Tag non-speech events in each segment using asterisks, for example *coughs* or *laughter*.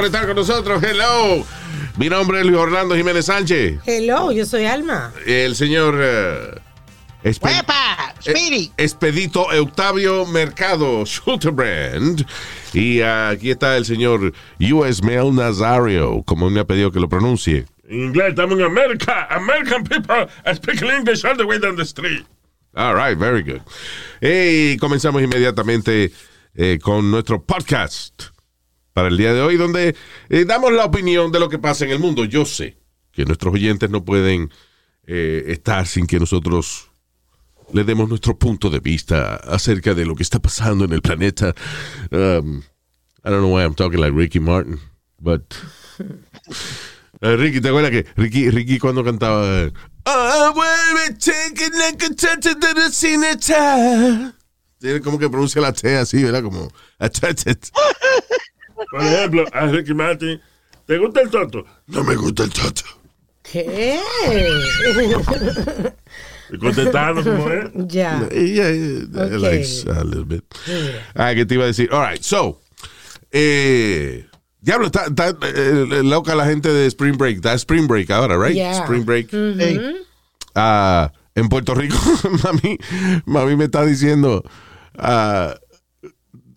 Por estar con nosotros. Hello. Mi nombre es Luis Orlando Jiménez Sánchez. Hello, yo soy Alma. El señor eh, Espe- ¡Epa! eh, ¡Speedy! Expedito Octavio Mercado Schulterbrand. Y aquí está el señor U.S. Mail Nazario, como me ha pedido que lo pronuncie. En inglés estamos en América. American people speak English all the way down the street. All right, very good. Y comenzamos inmediatamente eh, con nuestro podcast para el día de hoy, donde eh, damos la opinión de lo que pasa en el mundo. Yo sé que nuestros oyentes no pueden eh, estar sin que nosotros le demos nuestro punto de vista acerca de lo que está pasando en el planeta. Um, I don't know why I'm talking like Ricky Martin, but... *laughs* Eh, Ricky, ¿te acuerdas que Ricky, Ricky cuando cantaba cineta"? Tiene como que pronuncia la T así, ¿verdad? Como a touch it. *laughs* Por ejemplo, a Ricky Martin. ¿Te gusta el toto? No me gusta el toto. ¿Qué? Contestando como es. ya. Yeah, yeah, Okay. likes a little bit. Ah, que te iba a decir. All right, so. Eh, diablo, está, está, eh, loca la gente de Spring Break. Está Spring Break ahora, right? Yeah. Spring Break. Ah, en Puerto Rico, *laughs* mami, mami me está diciendo ah,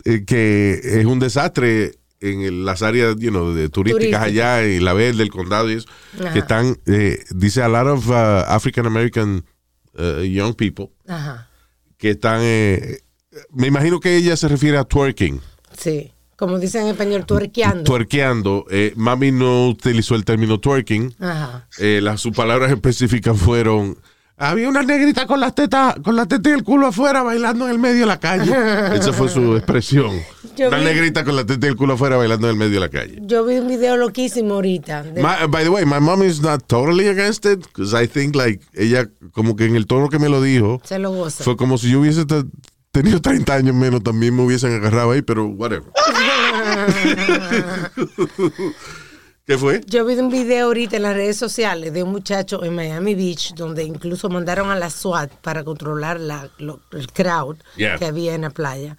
eh, que es un desastre en el- las áreas you know, de turísticas Turística. allá y la verde, el condado y eso, Ajá. que están, eh, dice a lot of uh, African American uh, young people Ajá. que están, eh, me imagino que ella se refiere a twerking, Sí. Como dicen en español, tuerqueando. twerkeando. Eh, mami no utilizó el término twerking. Ajá. Eh, las, sus palabras específicas fueron había una negrita con las tetas con la teta y el culo afuera bailando en el medio de la calle *laughs* esa fue su expresión Yo una vi- negrita con la teta y el culo afuera bailando en el medio de la calle Yo vi un video loquísimo ahorita. de- My- by the way my mom is not totally against it because I think like ella como que en el tono que me lo dijo se lo goza. fue como si yo hubiese te- tenido 30 años menos también me hubiesen agarrado ahí pero whatever *laughs* ¿qué fue? Yo vi un video ahorita en las redes sociales de un muchacho en Miami Beach donde incluso mandaron a la SWAT para controlar la, lo- el crowd Yeah. que había en la playa.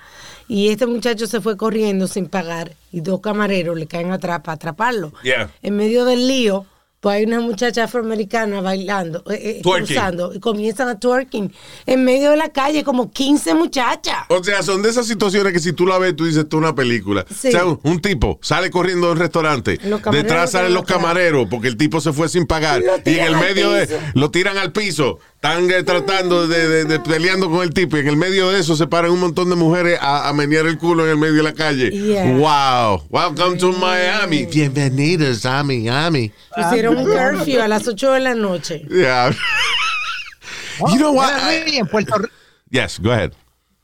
Y este muchacho se fue corriendo sin pagar y dos camareros le caen atrás para atraparlo. Yeah. En medio del lío, pues hay una muchacha afroamericana bailando, eh, eh, cruzando y comienzan a twerking en medio de la calle como 15 muchachas. O sea, son de esas situaciones que si tú la ves, tú dices, es una película. Sí. O sea, un, un tipo sale corriendo de un restaurante, detrás salen los camareros porque el tipo se fue sin pagar y en el medio de, lo tiran al piso. Están eh, tratando de, de- de peleando con el tipo y en el medio de eso se paran un montón de mujeres a, a menear el culo en el medio de la calle. Yeah. Wow. Welcome to Miami. Bienvenidos a Miami. Pusieron un curfew a las 8 de la noche. Yeah. you know what? en, Puerto, Yes, go ahead.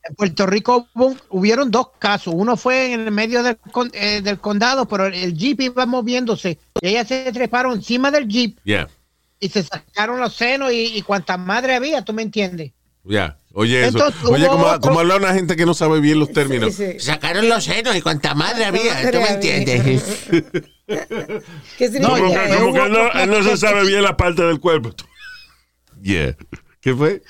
en Puerto Rico hubo- hubieron dos casos. Uno fue en el medio del, con- eh, del condado, pero el, el jeep iba moviéndose. Y ellas se treparon encima del jeep Yeah. Y se sacaron los senos y, y cuanta madre había, ¿tú me entiendes? Yeah. Oye, eso. Entonces, Oye, como, otro- como habla una gente que no sabe bien los términos. Sí, sí. Sacaron los senos y cuánta madre había, ¿tú me entiendes? *laughs* ¿Qué significa? No, Como ya, que, como que hubo no, él no se sabe bien la parte del cuerpo. *laughs* Yeah. ¿Qué fue?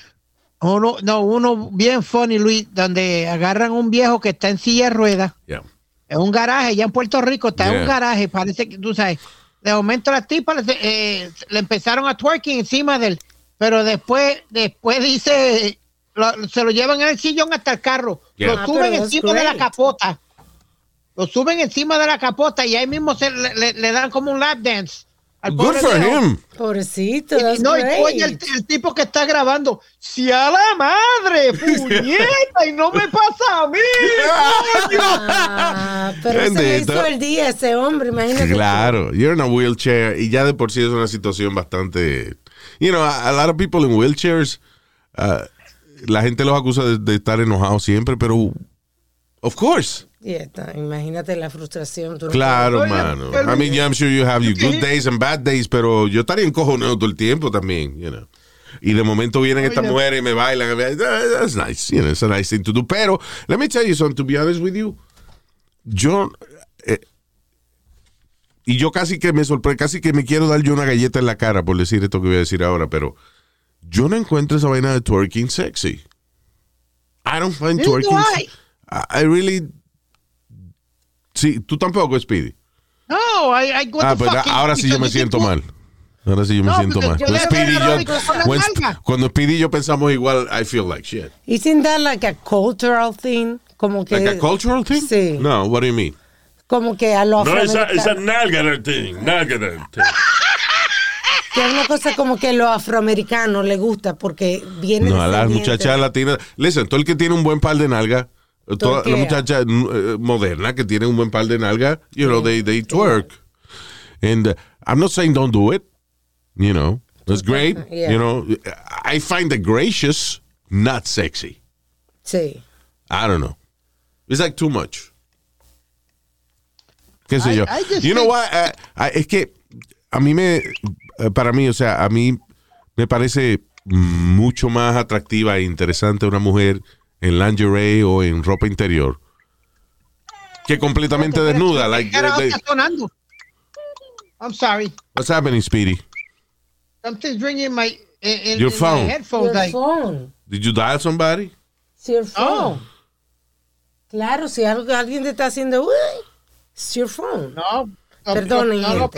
Uno, no, uno bien funny, Luis, donde agarran un viejo que está en silla de ruedas. Yeah. en un garaje, ya en Puerto Rico, está en Yeah. un garaje, parece que tú sabes. De momento las tipas le, eh, le empezaron a twerking encima de él, pero después, después dice, lo- se lo llevan en el sillón hasta el carro, Yeah. lo Ah, suben encima de la capota, lo suben encima de la capota y ahí mismo se le, le- le dan como un lap dance. Al Good for him. Pobrecito, Y, no, y oye, el, el tipo que está grabando, si a la madre, *laughs* puñeta, y no me pasa a mí. *laughs* coño". Ah, pero se hizo el día ese hombre, imagínate. Claro, you're in a wheelchair y ya de por sí es una situación bastante, you know, a, a lot of people in wheelchairs, uh, la gente los acusa de, de estar enojados siempre, pero of course. Y está, imagínate la frustración. no Claro, Oye, mano. pero- I mean, yeah, I'm sure you have your good *laughs* days and bad days, pero yo estaría encojonado todo el tiempo también, you know. Y de momento vienen estas mujeres y me bailan. That- That's nice, you know, it's a nice thing to do. Pero, let me tell you something, to be honest with you, yo, eh, y yo casi que me sorprende, casi que me quiero dar yo una galleta en la cara por decir esto que voy a decir ahora, pero yo no encuentro esa vaina de twerking sexy. I don't find twerking. I, I really. Sí, tú tampoco, Speedy. No, I, I what Ah, the pero fuck, ahora sí yo me siento mal. Ahora sí yo me No, siento mal. yo Speedy, yo, when- cuando Speedy y yo pensamos igual, I feel like shit. Isn't that like a cultural thing? Como que, Like a cultural thing? Sí. No, what do you mean? como que a los No, esa, esa afroamericanos. nalga thing, nalga thing. Que es una cosa como que a los afroamericanos les gusta porque viene No, a las muchachas latinas. Listen, todo el que tiene un buen par de nalga, toda la Torquea. muchacha eh, moderna que tiene un buen par de nalga, you know, they, they twerk. And uh, I'm not saying don't do it, you know, that's great. Yeah. You know, I find it gracious, not sexy. Sí. I don't know. It's like too much. ¿Qué sé I- yo? I you know what? Uh, uh, es que a mí me, eh, para mí, o sea, a mí me parece mucho más atractiva e interesante una mujer en lingerie o en ropa interior que completamente desnuda. Like, Cara, they- está sonando. I'm sorry. what's happening, Speedy? Something's ringing my in, in, Your in phone. my headphones. Your like, phone. Did you dial somebody? It's your phone. oh Claro, si algo, alguien te está haciendo, uy, it's your phone. no. no, Perdonen, no, no,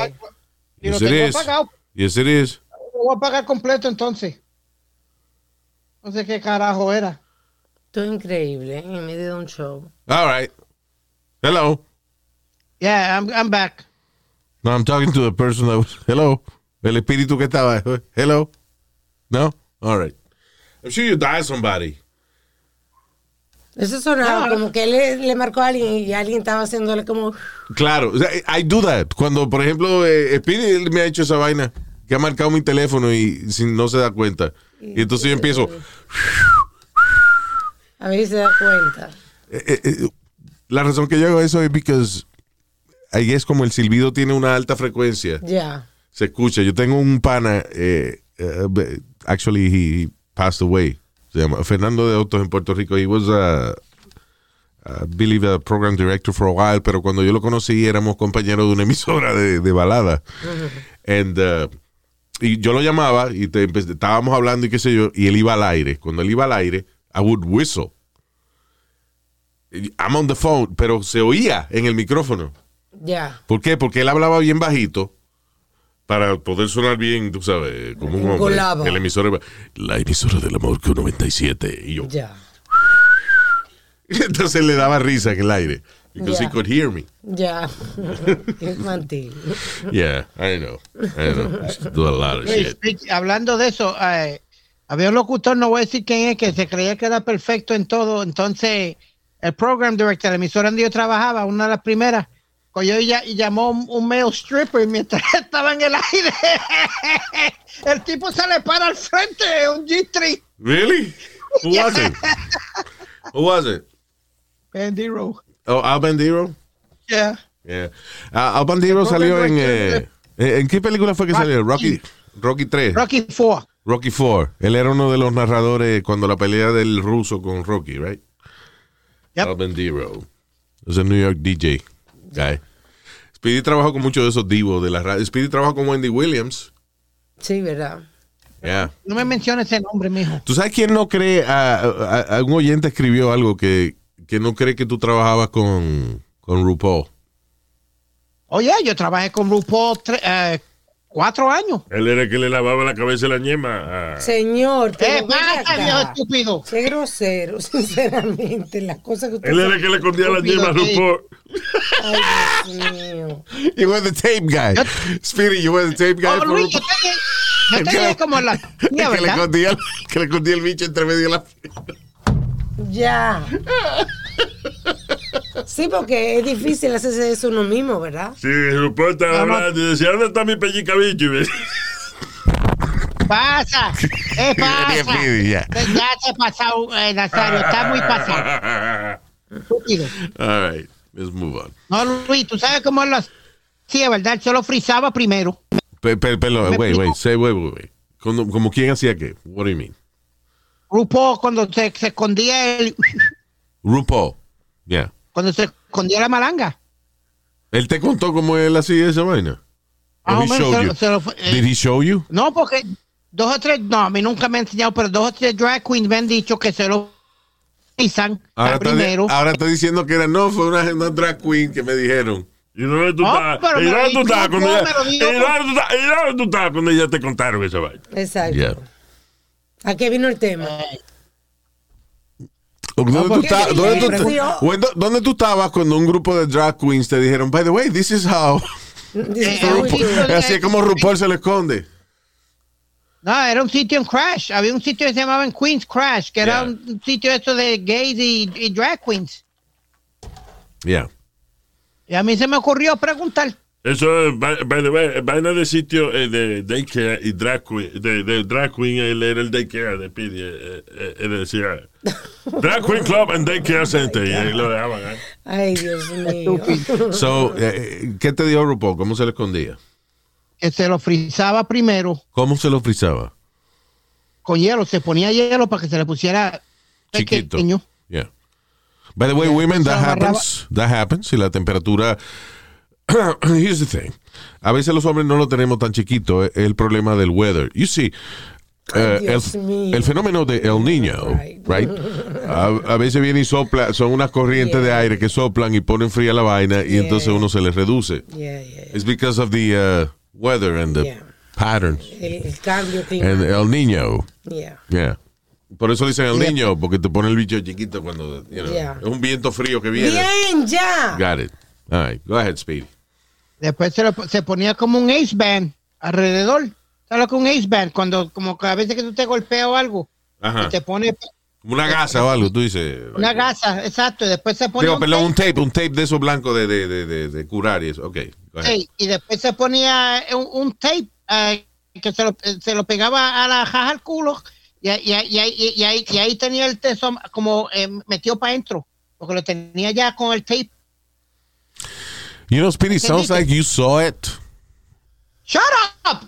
Yes, it tengo is. apagado. Yes, it is. Lo voy a pagar completo entonces. No sé qué carajo era. Esto es increíble, ¿eh? en medio de un show. All right. Hello. Yeah, I'm, I'm back. No, I'm talking to the person that was. Hello. El espíritu que estaba. Hello. No? All right. I'm sure you dial somebody. Eso sonaba como que él le, le marcó a alguien y alguien estaba haciéndole como... Claro. o sea, I do that. Cuando, por ejemplo, eh, Speedy me ha hecho esa vaina, que ha marcado mi teléfono y sin, no se da cuenta. Y entonces yo empiezo. A ver si se da cuenta. eh, eh, eh, la razón que yo hago eso es porque ahí es como el silbido tiene una alta frecuencia. Ya. se escucha. Yo tengo un pana, eh, actually he passed away. Se llama Fernando de Autos en Puerto Rico. He was a, I believe a program director for a while, pero cuando yo lo conocí éramos compañeros de una emisora de, de balada. And, uh, y yo lo llamaba y te estábamos hablando y qué sé yo, y él iba al aire. Cuando él iba al aire, I would whistle. I'm on the phone, pero se oía en el micrófono. Ya. ¿Por qué? Porque él hablaba bien bajito para poder sonar bien, tú sabes, como un hombre. El emisor, la emisora del amor con 97. Y yo. Ya. *laughs* Entonces le daba risa en el aire. Because he could hear me. Ya. *laughs* Infantil. Yeah, I know. I know. Do a lot of Hey, shit. speak- hablando de eso, eh, había un locutor, no voy a decir quién es, que se creía que era perfecto en todo. Entonces, el program director, la emisora donde yo trabajaba, una de las primeras, cogió y, llamó un, male stripper mientras *laughs* estaba en el aire. *laughs* el tipo se le para al frente, un G3. Really? Who *laughs* was it? Who was it? Bandero. Oh, Al Bandero? Yeah. Yeah. Ah, Al Bandero salió en... eh, ¿En qué película fue que salió? Rocky, Rocky 3. Rocky 4. Rocky 4. Él era uno de los narradores cuando la pelea del ruso con Rocky, right? Yep. Al Bandero. Es el New York DJ guy. Speedy trabajó con muchos de esos divos de la radio. Speedy trabajó con Wendy Williams. Sí, ¿verdad? Yeah. No me menciones ese nombre, mijo. ¿Tú sabes quién no cree? A, a- a- un oyente escribió algo que, que no cree que tú trabajabas con, con RuPaul. Oye, yo trabajé con RuPaul tre- eh, cuatro años. Él era el que le lavaba la cabeza la ñema. a- Señor, ¿Qué pasa, acá. viejo estúpido? Qué grosero, *laughs* sinceramente. Las cosas que usted Él era el que le escondía la ñema a RuPaul. Ay, Dios mío. You were the tape guy. Speedy, you were the tape guy. Oh, for Luis, yo tenía, yo como la... *laughs* que, Mira, le escondía, que le escondía el bicho entre medio de la... Ya. *laughs* Sí, porque es difícil hacerse eso uno mismo, ¿verdad? Sí, Vamos. hablando y decía, ¿dónde está mi pellica bicho? *laughs* Pasa? ¿Qué *laughs* pasa? Ya. Se ha pasado, eh, Nazario. Está muy pasado. Estúpido. All right, let's move on. No, Luis, tú sabes cómo lo hacía, ¿verdad? Se lo frizaba primero. Pe- pe- pelo- Me wait, wait, say, wait, wait, wait. Como, como quién hacía qué? What do you mean? RuPaul cuando se, se escondía el, RuPaul. Yeah. Cuando se escondía la malanga. Él te contó cómo él hacía esa vaina. O he menos se lo- you? se lo- eh, Did he show you? No, porque dos o tres, no, a mí nunca me han enseñado, pero dos o tres drag queens me han dicho que se lo frizan Ahora está, primero. ahora está diciendo que era no, fue una, una drag queen que me dijeron. ¿Y dónde tú No, estás? pero ¿Y dónde tú dijo, cuando ella- lo dijo. ¿Y dónde tú cuando ella te contaron esa vaina? Exacto. Yeah. ¿A qué vino el tema? ¿Dónde, tú, dónde, tú. ¿dónde- dónde tú estabas cuando un grupo de drag queens te dijeron, by the way, this is how *laughs* Eh, *laughs* "Uy, RuPaul- Así es como RuPaul se le esconde. No, era un sitio en Crash. Había un sitio que se llamaba en Queens Crash, que era un sitio esto de gays y, y drag queens. Yeah. Y a mí se me ocurrió preguntar. Eso es, by, by the way, vaina de sitio eh, de daycare y drag queen. De, de drag queen, él era el daycare de Pidi. Eh, eh, él decía Drag Queen Club and Daycare Center. Y ahí lo dejaban. ¿eh? Ay, Dios *laughs* mío. So, eh, ¿qué te dijo RuPaul? ¿Cómo se le escondía? Que se lo frizaba primero ¿Cómo se lo frizaba? con hielo. Se ponía hielo para que se le pusiera Chiquito. pequeño. Yeah. By the way, women, that happens. That happens. Si la temperatura. *coughs* Here's the thing. A veces los hombres no lo tenemos tan chiquito. Es el problema del weather. You see. eh, Dios el, el fenómeno de El Niño, Right. right? A, a veces viene y sopla, son unas corrientes de Yeah. aire que soplan y ponen fría la vaina y Yeah. entonces uno se les reduce. Yeah, yeah. It's because of the uh, weather and the patterns. El, el cambio And. El Niño, Yeah. yeah. Por eso dicen El Niño, porque te pone el bicho chiquito cuando, you know, es un viento frío que viene. Bien, ya. Got it. All right, go ahead, Speedy. Después se, lo- se ponía como un ace band alrededor. ¿Sabes es un ace band? Cuando, como que a veces que tú te golpeas o algo, Ajá. y te pone Como una gasa o algo, tú dices. una gasa, exacto. Y después se ponía Digo, un perdón, tape, un tape, un tape de esos blancos de, de, de, de, curar y eso. Ok, go ahead. sí, y después se ponía un, un tape eh, que se lo, se lo pegaba a la jaja al culo y, y- y ahí, y ahí tenía el teso como eh, metido para adentro, porque lo tenía ya con el tape. You know, Speedy, sounds like you saw it. Shut up.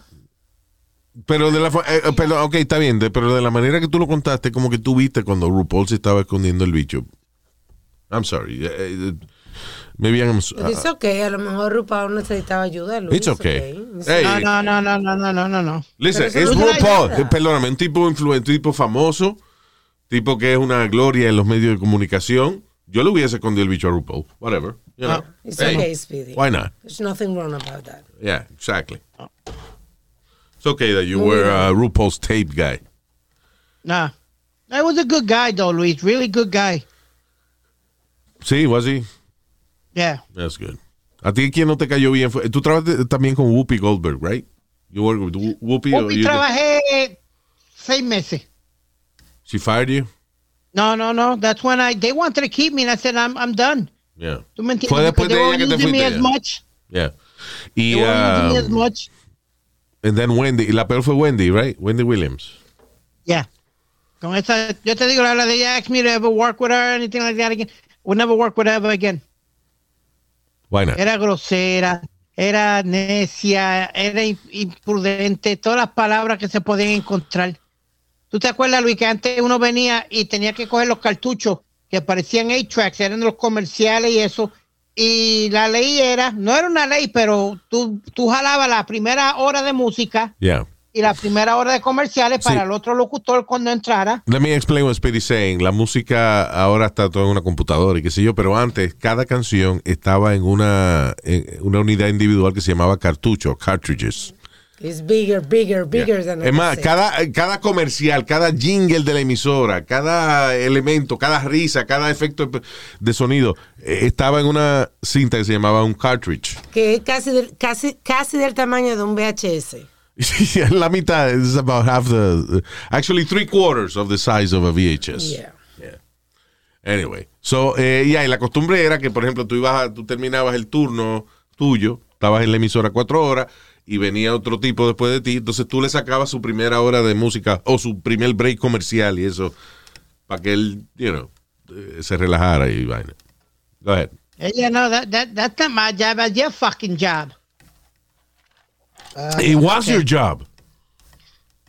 Pero de la eh, eh pero, ok, está bien, pero de la manera que tú lo contaste, como que tú viste cuando RuPaul se estaba escondiendo el bicho. I'm sorry. Eh, eh, maybe I'm It's ah. okay, a lo mejor RuPaul necesitaba ayuda, Luis. It's okay. okay. No, no, no, no, no, no, no, no. Listen, es RuPaul, ayuda. perdóname, un tipo influente, un tipo famoso, tipo que es una gloria en los medios de comunicación Yo le hubiese escondido el bicho a RuPaul. Whatever. You know. Oh, it's Hey, okay, Speedy. Why not? There's nothing wrong about that. Yeah, exactly. It's okay that you mm. were a RuPaul's tape guy. Nah. I was a good guy though, Luis. Really good guy. Sí, was he? Yeah. That's good. ¿A ti quién no te cayó bien? Fue- Tú trabajas también con Whoopi Goldberg, right? You work with Who- Whoopi? or Whoopi you- trabajé seis meses. She fired you? No, no, no. That's when I they wanted to keep me and I said I'm I'm done. Yeah. ¿Tú me entiendes? Fue después de ella que te using me fuiste. as much. Yeah. Y, They weren't using me as um, much. and then Wendy. La peor fue Wendy, right? Wendy Williams. Yeah. Con esa, yo te digo, la de ella asked me to ever work with her or anything like that again. Would never work with her ever again. Why not? Era grosera, era necia, era im- imprudente, todas las palabras que se podían encontrar. ¿Tú te acuerdas, Luis, que antes uno venía y tenía que coger los cartuchos que parecían 8-tracks, eran los comerciales y eso? Y la ley era, no era una ley, pero tú, tú jalabas la primera hora de música Yeah. y la primera hora de comerciales Sí. para el otro locutor cuando entrara. Let me explain what Speedy's saying. La música ahora está todo en una computadora y qué sé yo, pero antes cada canción estaba en una, en una unidad individual que se llamaba cartucho, cartridges. It's bigger, bigger, bigger than Es más, cada, cada comercial, cada jingle de la emisora, cada elemento, cada risa, cada efecto de sonido eh, estaba en una cinta que se llamaba un cartridge. Que es casi del, casi, casi del tamaño de un VHS. *laughs* la mitad is about half the, actually three quarters of the size of a VHS. Yeah. Anyway, so, eh, ya, y la costumbre era que, por ejemplo, tú ibas, a- tú terminabas el turno tuyo, estabas en la emisora cuatro horas, y venía otro tipo después de ti, entonces tú le sacabas su primera hora de música o su primer break comercial y eso, para que él, you know, eh, se relajara y vaina. Go ahead. Ella no, that, that, that's not my job, that's your fucking job. Ah, It was okay. your job.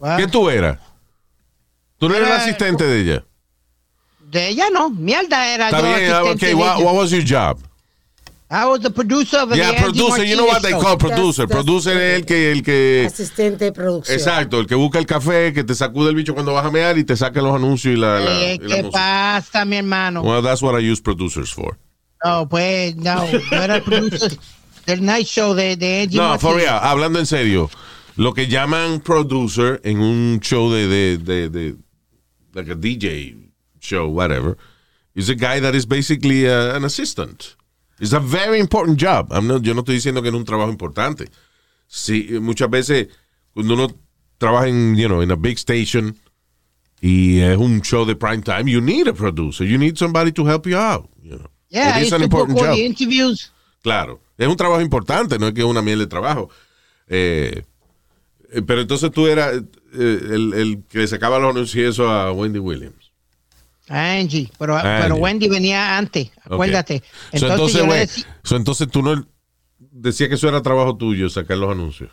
Well, ¿Qué tú eras? Tú no eras el asistente de ella. De ella no, mierda era Está yo bien, asistente okay, de what, ella. what was your job? I was the producer of Yeah, the Angie producer, you know what they call producer. That's- Producer es el que, el que, Asistente de producción. exacto, el que busca el café, que te sacude el bicho cuando vas a mear y te saca los anuncios y la, la, y la ¿Qué música. pasa, mi hermano? Well, that's what I use producers for. No, pues, no, yo era el producer del night show de, de Angie No, for real, hablando en serio, lo que llaman producer en un show de, de, de, de like a DJ show, whatever, is a guy that is basically uh, an assistant. It's a very important job. I'm not- yo no estoy diciendo que no es un trabajo importante. Sí, muchas veces cuando uno trabaja en, you know, in a big station y es un show de prime time, you need a producer. You need somebody to help you out. You know. Yeah, It is an important job. the interviews. Claro, es un trabajo importante, no es que es una miel de trabajo. Eh, eh, pero entonces tú eras eh, el, el que le sacaba los anuncios a Wendy Williams. Angie, pero, Angie. pero Wendy venía antes, acuérdate. Entonces, entonces, decí- so, entonces tú no decías que eso era trabajo tuyo, sacar los anuncios.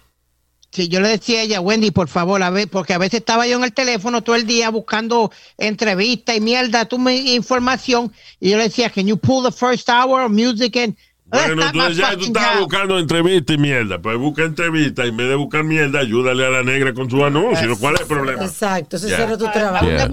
Sí, yo le decía a ella, Wendy, por favor, a ver, porque a veces estaba yo en el teléfono todo el día buscando entrevistas y mierda, tú me información, y yo le decía, can you pull the first hour of music and Bueno, tú, ya, tú job. buscando entrevista y mierda. Pues busca entrevista y en vez de buscar mierda, ayúdale a la negra con su anuncio. ¿Cuál es el problema? Exacto, ese Yeah. era tu I trabajo. Yeah.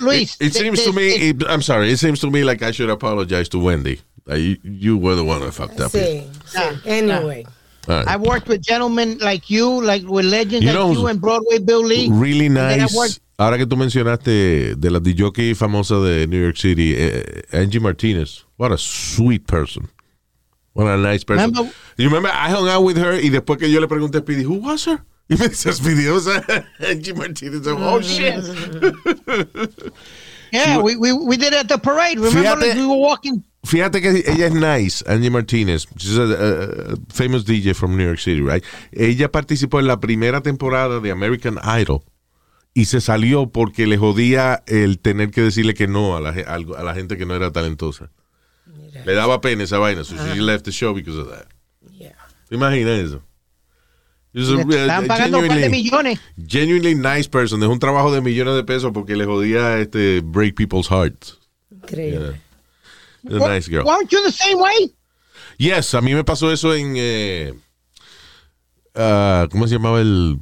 Luis, It, it seems to me, it- I'm sorry, it seems to me like I should apologize to Wendy. You, you were the one that fucked up. here. Sí, sí. Anyway. Right. I worked with gentlemen like you, like with legends You like know, you and Broadway Bill Lee. Really nice. worked- Ahora que tú mencionaste de la DJ famosa de New York City, eh, Angie Martinez. What a sweet person. What a nice person. Remember- you remember I hung out with her y después que yo le pregunté a Speedy, who was her? Y me dice Speedy, was *laughs* uh, Angie Martinez. Oh, shit. *laughs* Yeah, we, we, we did it at the parade. Remember, Fíjate- we were walking. Fíjate que ella es nice, Angie Martinez. She's a, famous DJ from New York City, right? Ella participó en la primera temporada de American Idol y se salió porque le jodía el tener que decirle que no la, a la gente que no era talentosa. Le daba pena esa vaina, so she left the show because of that. Yeah. ¿Te imaginas eso? Estaban a pagando un par de millones. genuinely nice person. Es un trabajo de millones de pesos porque le jodía este break people's hearts. Increíble. Yeah. A nice girl. Weren't you the same way? Yes, a mí me pasó eso en. eh, ah, ¿Cómo se llamaba el.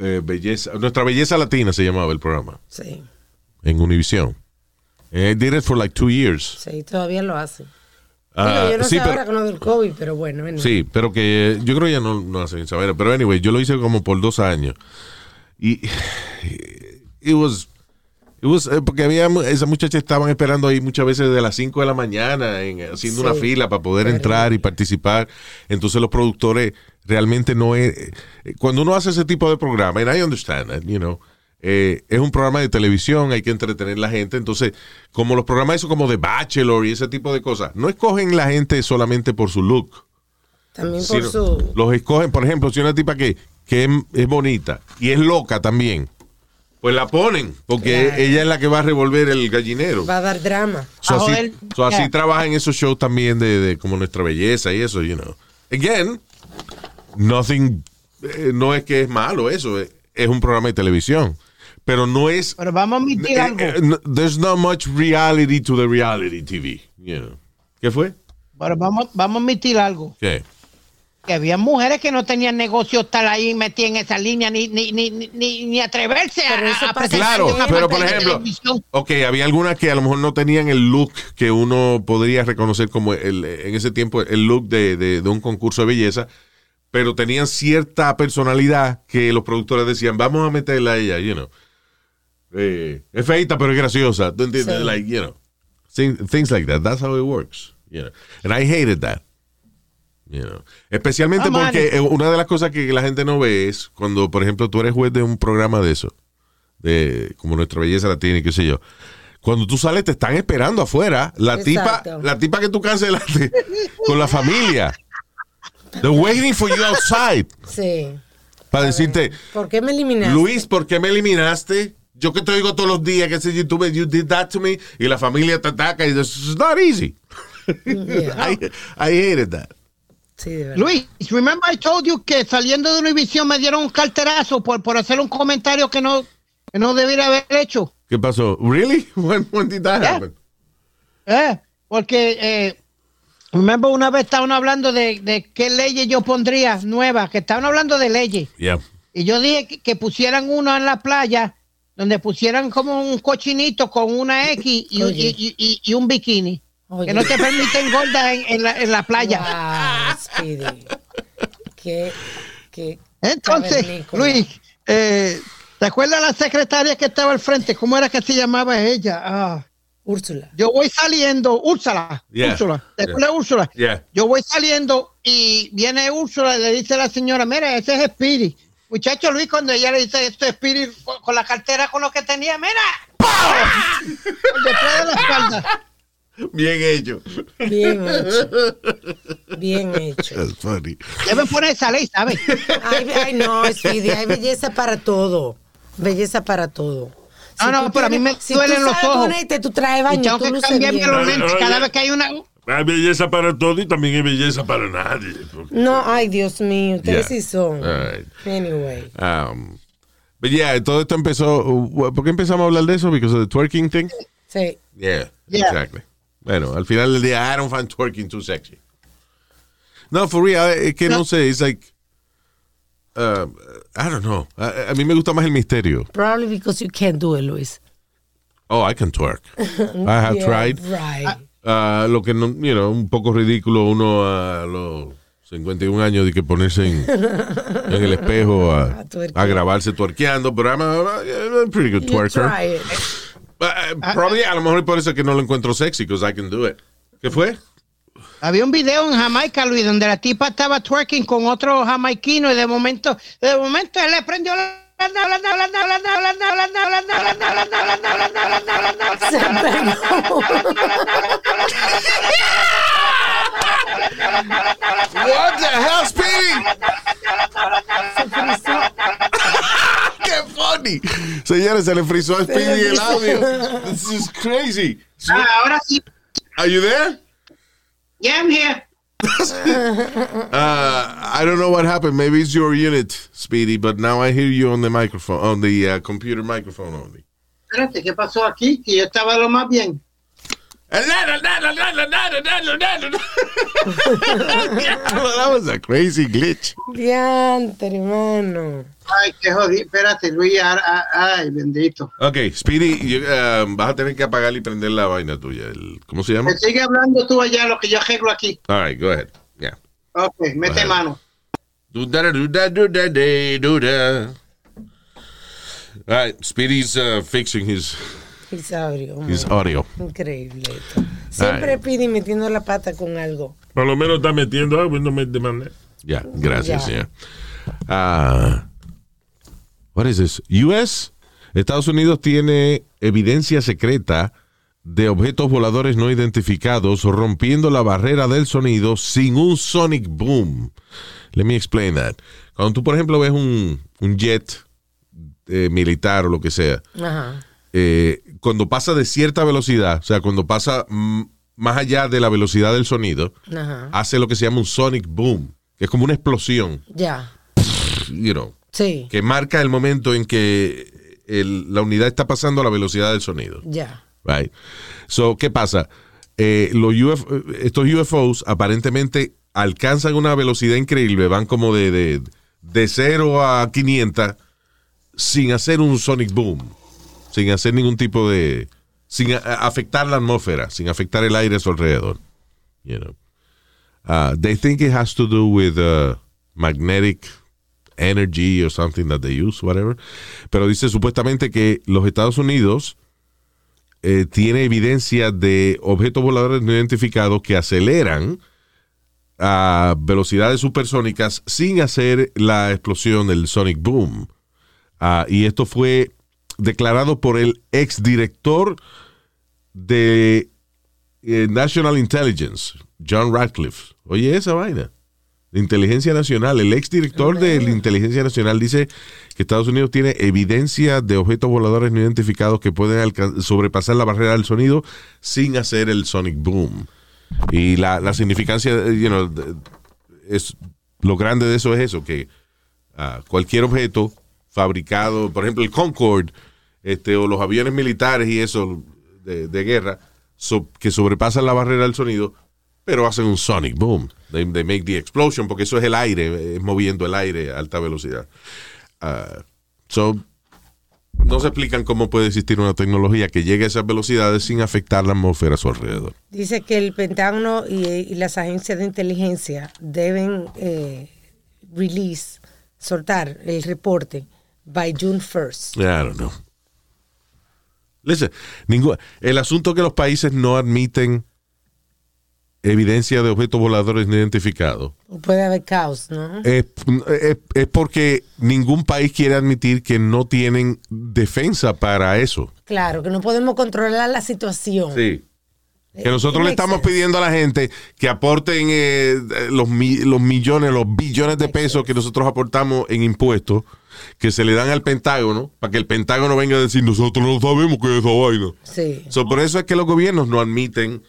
eh, belleza, Nuestra Belleza Latina se llamaba el programa. Sí, En Univision. I did it for like two years. sí, todavía lo hace. Ah, Digo, yo no sí, sé pero, ahora con lo del COVID, pero bueno. anyway. sí, pero que yo creo que ya no, no hacen vaina. Pero anyway, yo lo hice como por dos años. Y. *sighs* It was. It was, eh, porque había esas muchachas estaban esperando ahí muchas veces de las 5 de la mañana en, haciendo Sí. una fila para poder entrar y participar. Entonces los productores realmente no es... eh, Cuando uno hace ese tipo de programa, and I understand that, you know, eh, es un programa de televisión, hay que entretener la gente. Entonces, como los programas eso como de Bachelor y ese tipo de cosas, no escogen la gente solamente por su look. También por su... Los escogen, por ejemplo, si una tipa que, que es, es bonita y es loca también, pues la ponen, porque Claro. ella es la que va a revolver el gallinero. Va a dar drama. So, A así, so, así Yeah. trabaja en esos shows también de, de como nuestra belleza y eso, you know. Again, nothing, eh, no es que es malo eso, eh, es un programa de televisión, pero no es, Pero vamos a admitir eh, algo. eh, no- there's not much reality to the reality TV, you know. ¿Qué fue? Pero vamos, vamos a admitir algo. ¿Qué? Que había mujeres que no tenían negocio estar ahí metidas en esa línea ni, ni, ni, ni, ni- ni atreverse Pero a, eso a Claro, una pero por ejemplo, ok, había algunas que a lo mejor no tenían el look que uno podría reconocer como el, en ese tiempo el look de, de- de un concurso de belleza, pero tenían cierta personalidad que los productores decían, vamos a meterla a ella, you know. Eh, es feita, pero es graciosa. ¿Tú entiendes? Sí. Like, you know, thing- things like that. That's how it works. You know. And I hated that. You know. Especialmente porque una de las cosas que la gente no ve es cuando, por ejemplo, tú eres juez de un programa de eso, de como Nuestra Belleza Latina y qué sé yo. Cuando tú sales te están esperando afuera. La tipa, la tipa que tú cancelaste *laughs* con la familia. They're waiting for you outside. Sí. Para decirte, ¿Por qué me eliminaste? Luis, ¿por qué me eliminaste? Yo que te oigo todos los días que ese YouTube, you did that to me, y la familia te ataca y dices, it's not easy. Yeah. *laughs* I, I hated that. Sí. Luis, remember I told you que saliendo de Univision me dieron un carterazo por, por hacer un comentario que no, que no debiera haber hecho. ¿Qué pasó? Really? *laughs* When, when did that Yeah. happen? Eh, porque, eh, remember una vez estaban hablando de, de qué leyes yo pondría nuevas, que estaban hablando de leyes. Yeah. Y yo dije que, que pusieran uno en la playa, donde pusieran como un cochinito con una X y, Oye. y- y- y- y un bikini. Oye. Que no te permiten gorda en, en la, en la playa. Wow. Qué, qué Entonces. Luis, eh, ¿te acuerdas la secretaria que estaba al frente? ¿Cómo era que se llamaba ella? Ah, Úrsula. yo voy saliendo, Úrsula. Yeah. Úrsula. ¿Te Yeah. acuerdas de Úrsula? Yeah. Yo voy saliendo y viene Úrsula y le dice a la señora, mira, ese es Spirit. Muchacho Luis, cuando ella le dice esto es Spirit con, la cartera con lo que tenía, mira, detrás de la espalda. Bien hecho. Bien hecho. Bien hecho. That's funny. Deben poner esa ley, ¿sabes? Ay, ay, no, Speedy, hay belleza para todo. Belleza para todo. No, no, tú pero a mí me si duelen tú los ojos. ponerte de Y baño, tengo tú que cambiarme bien. los lentes cada vez que hay una... Hay belleza para todo y también hay belleza para nadie. porque- No, ay, Dios mío, ustedes Yeah. sí son. Right. Anyway. Um, but yeah, todo esto empezó. uh, ¿Por qué empezamos a hablar de eso? Because of the twerking thing? Sí. Yeah, Yeah. exactly. Bueno, al final del día, I don't find twerking too sexy. No, for real, eh, es que no, sé, it's like. uh, I don't know. A, a mí me gusta más el misterio. Probably because you can't do it, Luis. Oh, I can twerk. *laughs* I have Yeah, tried. Right. Uh, lo que no, you know, un poco ridículo uno a los 51 años de que ponerse en, en el espejo a, *laughs* A grabarse twerkeando, pero I'm a, I'm a pretty good twerker. Uh, probably, a lo mejor por eso es que no lo encuentro sexy, because I can do it. ¿Qué fue? Había un video en Jamaica, Luis, donde la tipa estaba twerking con otro jamaiquino y de momento, de momento él le prendió la... Se pegó. What the hell, Speedy? ¡Qué funny! Señores, se le frizó a Speedy el audio. This is crazy. Ah, ahora sí. Are you there? Yeah, I'm here. *laughs* Uh, I don't know what happened. Maybe it's your unit, Speedy, but now I hear you on the microphone, on the uh, computer microphone only. Espérate, ¿qué pasó aquí? Que yo estaba lo más bien. That was *laughs* a crazy glitch. Diantre, hermano. Ay, qué jodido. Espérate, Luis. Ay, bendito. Okay, Speedy, you, um, vas a tener que apagar y prender la vaina tuya. El, ¿Cómo se llama? Me sigue hablando tú allá lo que yo arreglo aquí. All right, go ahead. Yeah. Ok, mete mano. Do da do da do da do da. All right, Speedy's uh, fixing his His audio. Increíble esto. Siempre pide metiendo la pata con algo. Por lo menos está metiendo algo y no me demanda. Ya, gracias, señor. Ah, what is this? US, Estados Unidos tiene evidencia secreta de objetos voladores no identificados rompiendo la barrera del sonido sin un sonic boom. Let me explain that. Cuando tú, por ejemplo, ves un, un jet eh, militar o lo que sea, Ajá. Eh, cuando pasa de cierta velocidad, o sea, cuando pasa más allá de la velocidad del sonido, Ajá. hace lo que se llama un sonic boom, que es como una explosión, Ya. you know, Sí. que marca el momento en que el- la unidad está pasando a la velocidad del sonido. Ya. Right. So, ¿qué pasa? Eh, los UF estos UFOs aparentemente alcanzan una velocidad increíble, van como de, de, de 0 a 500 sin hacer un sonic boom, sin hacer ningún tipo de... sin afectar la atmósfera, sin afectar el aire a su alrededor. You know. Uh, they think it has to do with uh, magnetic energy or something that they use, whatever. Pero dice supuestamente que los Estados Unidos eh, tiene evidencia de objetos voladores no identificados que aceleran a velocidades supersónicas sin hacer la explosión del sonic boom. Ah, y esto fue declarado por el exdirector de eh, National Intelligence, John Radcliffe. Oye, esa vaina. inteligencia nacional. El exdirector de la inteligencia nacional dice que Estados Unidos tiene evidencia de objetos voladores no identificados que pueden sobrepasar la barrera del sonido sin hacer el sonic boom. Y la, la significancia, eh, you es lo grande de eso es eso, que ah, cualquier objeto fabricado, por ejemplo el Concorde, este, o los aviones militares y eso de, de guerra, so- que sobrepasan la barrera del sonido, pero hacen un sonic boom. They, they make the explosion, porque eso es el aire, es moviendo el aire a alta velocidad. Ah, so, no se explican cómo puede existir una tecnología que llegue a esas velocidades sin afectar la atmósfera a su alrededor. Dice que el Pentágono y, y las agencias de inteligencia deben eh, release, soltar el reporte by June 1st. I don't know. Listen, el asunto que los países no admiten evidencia de objetos voladores no identificados Puede haber caos, ¿no? es, es- es porque ningún país quiere admitir que no tienen defensa para eso. Claro, que no podemos controlar la situación. Sí. Que nosotros le estamos pidiendo a la gente que aporten eh, los, los millones, los billones de pesos que nosotros aportamos en impuestos, que se le dan al Pentágono, para que el Pentágono venga a decir, nosotros no sabemos qué es esa vaina. Sí. So, por eso es que los gobiernos no admiten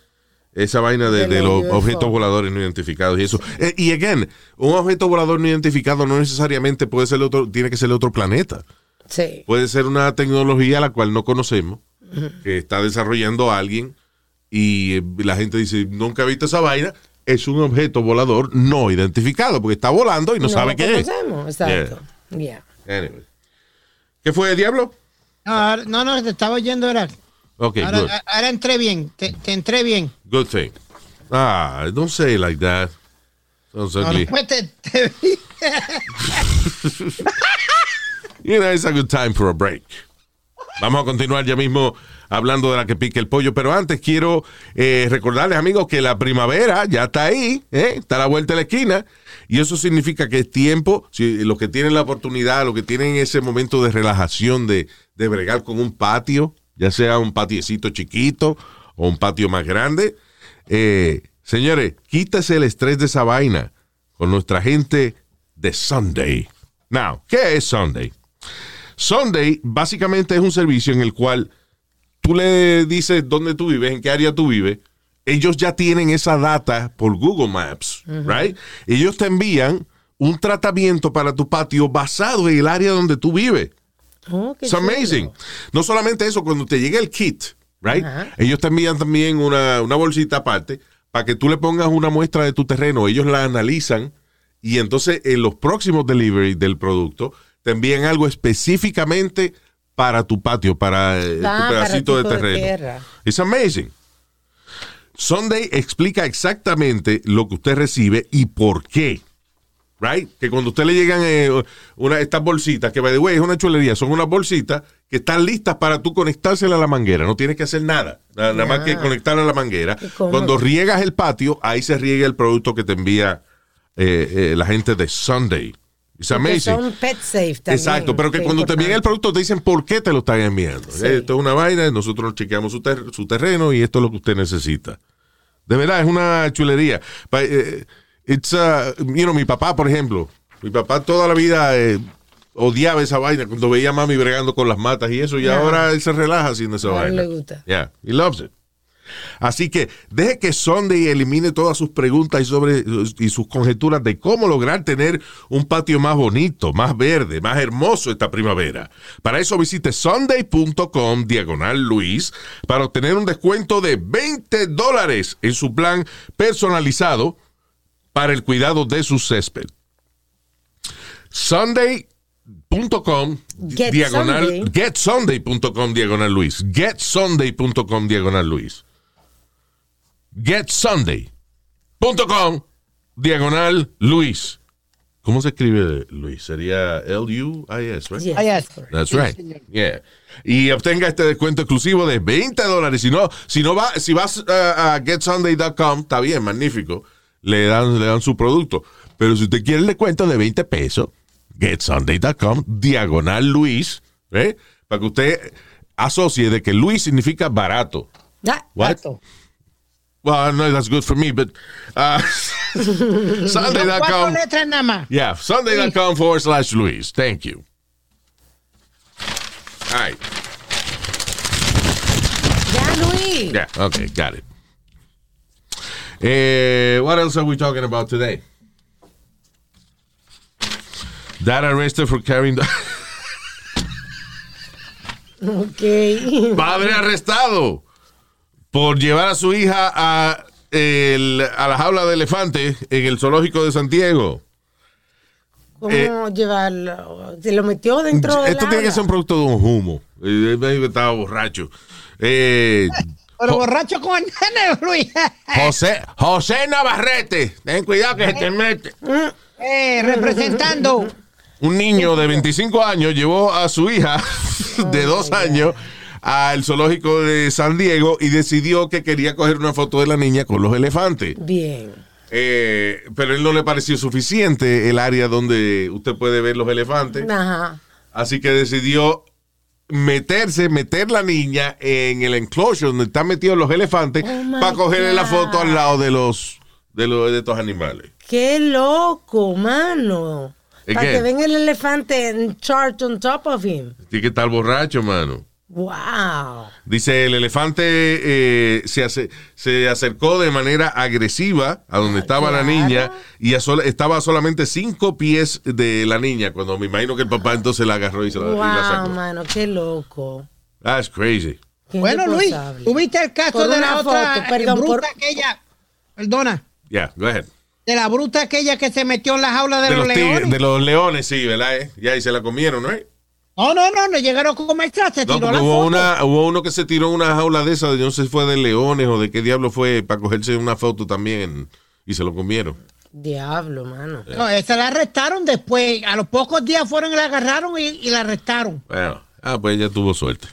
esa vaina de, De de los UFO. objetos voladores no identificados y eso. Eh, y again, un objeto volador no identificado no necesariamente puede ser otro, tiene que ser de otro planeta. Sí. Puede ser una tecnología la cual no conocemos, que está desarrollando alguien y eh, la gente dice, nunca he visto esa vaina. Es un objeto volador no identificado porque está volando y no, sabe qué es. conocemos, exacto. Yeah. Yeah. Anyway. ¿Qué fue, Diablo? No, no, no, te estaba oyendo ahora. Ok, Ahora, good. ahora entré bien, te, te entré bien. Good thing. Ah, don't say it like that. Sounds No, ugly. después te, te vi. *laughs* You know, it's a good time for a break. Vamos a continuar ya mismo hablando de la que pique el pollo, pero antes quiero eh, recordarles, amigos, que la primavera ya está ahí, ¿eh? está a la vuelta de la esquina, y eso significa que es tiempo, si los que tienen la oportunidad, los que tienen ese momento de relajación, de, de bregar con un patio, ya sea un patiecito chiquito o un patio más grande, eh, señores, quítese el estrés de esa vaina con nuestra gente de Sunday. Now, ¿qué es Sunday? Sunday básicamente es un servicio en el cual tú le dices dónde tú vives, en qué área tú vives. Ellos ya tienen esa data por Google Maps, right? Ellos te envían un tratamiento para tu patio basado en el área donde tú vives. Oh, It's amazing. chulo. No solamente eso, cuando te llega el kit, right? Ellos te envían también una, una bolsita aparte para que tú le pongas una muestra de tu terreno. Ellos la analizan y entonces en los próximos delivery del producto te envían algo específicamente para tu patio, para eh, Ah, tu para pedacito de de terreno. tierra. It's amazing. Sunday explica exactamente lo que usted recibe y por qué. Right? Que cuando usted le llegan eh, una, estas bolsitas, que by the way es una chulería, son unas bolsitas que están listas para tú conectárselas a la manguera. No tienes que hacer nada. Nada, nada más que Ah. conectarla a la manguera. Cuando riegas el patio, ahí se riega el producto que te envía eh, eh, la gente de Sunday. It's amazing. son pet safe también. Exacto, pero que cuando te envían el producto te dicen por qué te lo están enviando. Sí. Esto es una vaina, nosotros chequeamos su, ter- su terreno y esto es lo que usted necesita. De verdad, es una chulería. Eh, It's, uh, you know, mi papá, por ejemplo, mi papá toda la vida eh, odiaba esa vaina cuando veía a mami bregando con las matas y eso, y ahora él se relaja haciendo esa Ahora vaina. le gusta. Yeah, he loves it. Así que deje que Sunday elimine todas sus preguntas y, sobre, y sus conjeturas de cómo lograr tener un patio más bonito, más verde, más hermoso esta primavera. Para eso visite sunday.com diagonal Luis para obtener un descuento de 20 dólares en su plan personalizado para el cuidado de su césped. Sunday.com Get diagonal Sunday. getsunday.com diagonal Luis. Getsunday.com diagonal Luis. Getsunday.com diagonal Luis. ¿Cómo se escribe Luis? Sería L-U-I-S, right? Yes. That's right. Yeah. Y obtenga este descuento exclusivo de 20 dólares. Si no, si no va, si vas uh, a getsunday.com, está bien, magnífico. Le dan, le dan su producto. Pero si usted quiere el descuento de 20 pesos, getsunday.com, diagonal Luis, ¿eh? Para que usted asocie de que Luis significa barato. Ah, What? Well, know that's good for me, but uh, *laughs* Sunday.com. letras nada más. Yeah, Sunday.com forward slash Luis. Thank you. All right. Ya, Luis. Yeah, okay, got it. Eh, what else are we talking about today? Dad arrested for carrying. *laughs* Ok. *laughs* Padre arrestado por llevar a su hija a, el- a la jaula de elefante en el zoológico de Santiago. ¿Cómo Eh, llevarlo? ¿Se lo metió dentro de Esto tiene que ser un producto de un humo. Estaba borracho. Eh, Pero Jo- borracho con el nene, Luis. José, José Navarrete. Ten cuidado que se te mete. Eh, representando. Un niño de *laughs* 25 años llevó a su hija *laughs* de dos años al zoológico de San Diego y decidió que quería coger una foto de la niña con los elefantes. Bien. Eh, pero él no le pareció suficiente el área donde usted puede ver los elefantes. Ajá. Así que decidió meterse, meter la niña en el enclosure donde están metidos los elefantes Oh, para cogerle la foto al lado de los de los de estos animales. Qué loco, mano. ¿Y Para que ven el elefante en chart on top of him. Tiene que estar borracho, mano. Wow. Dice, el elefante eh, se, se acercó de manera agresiva a donde estaba la niña y a sol- estaba a solamente cinco pies de la niña, cuando me imagino que el papá entonces la agarró y, se la, y la Wow, sacó. mano, qué loco. That's crazy. Qué Bueno, Luis. ¿tuviste el caso Por de la otra foto, eh, perdón, bruta por- aquella? Perdona. Yeah, go ahead. De la bruta aquella que se metió en la jaula de, De los, leones. de los leones, sí, ¿verdad? eh? Ya, y se la comieron, ¿no? No, no, no, no llegaron a comer se No, tiró la hubo, foto. una, hubo uno que se tiró una jaula de esas, yo no sé si fue de leones o de qué diablo fue, para cogerse una foto también y se lo comieron. Diablo, mano. No, esa la arrestaron después. A los pocos días fueron y la agarraron y, y la arrestaron. Bueno, ah, pues ella tuvo suerte.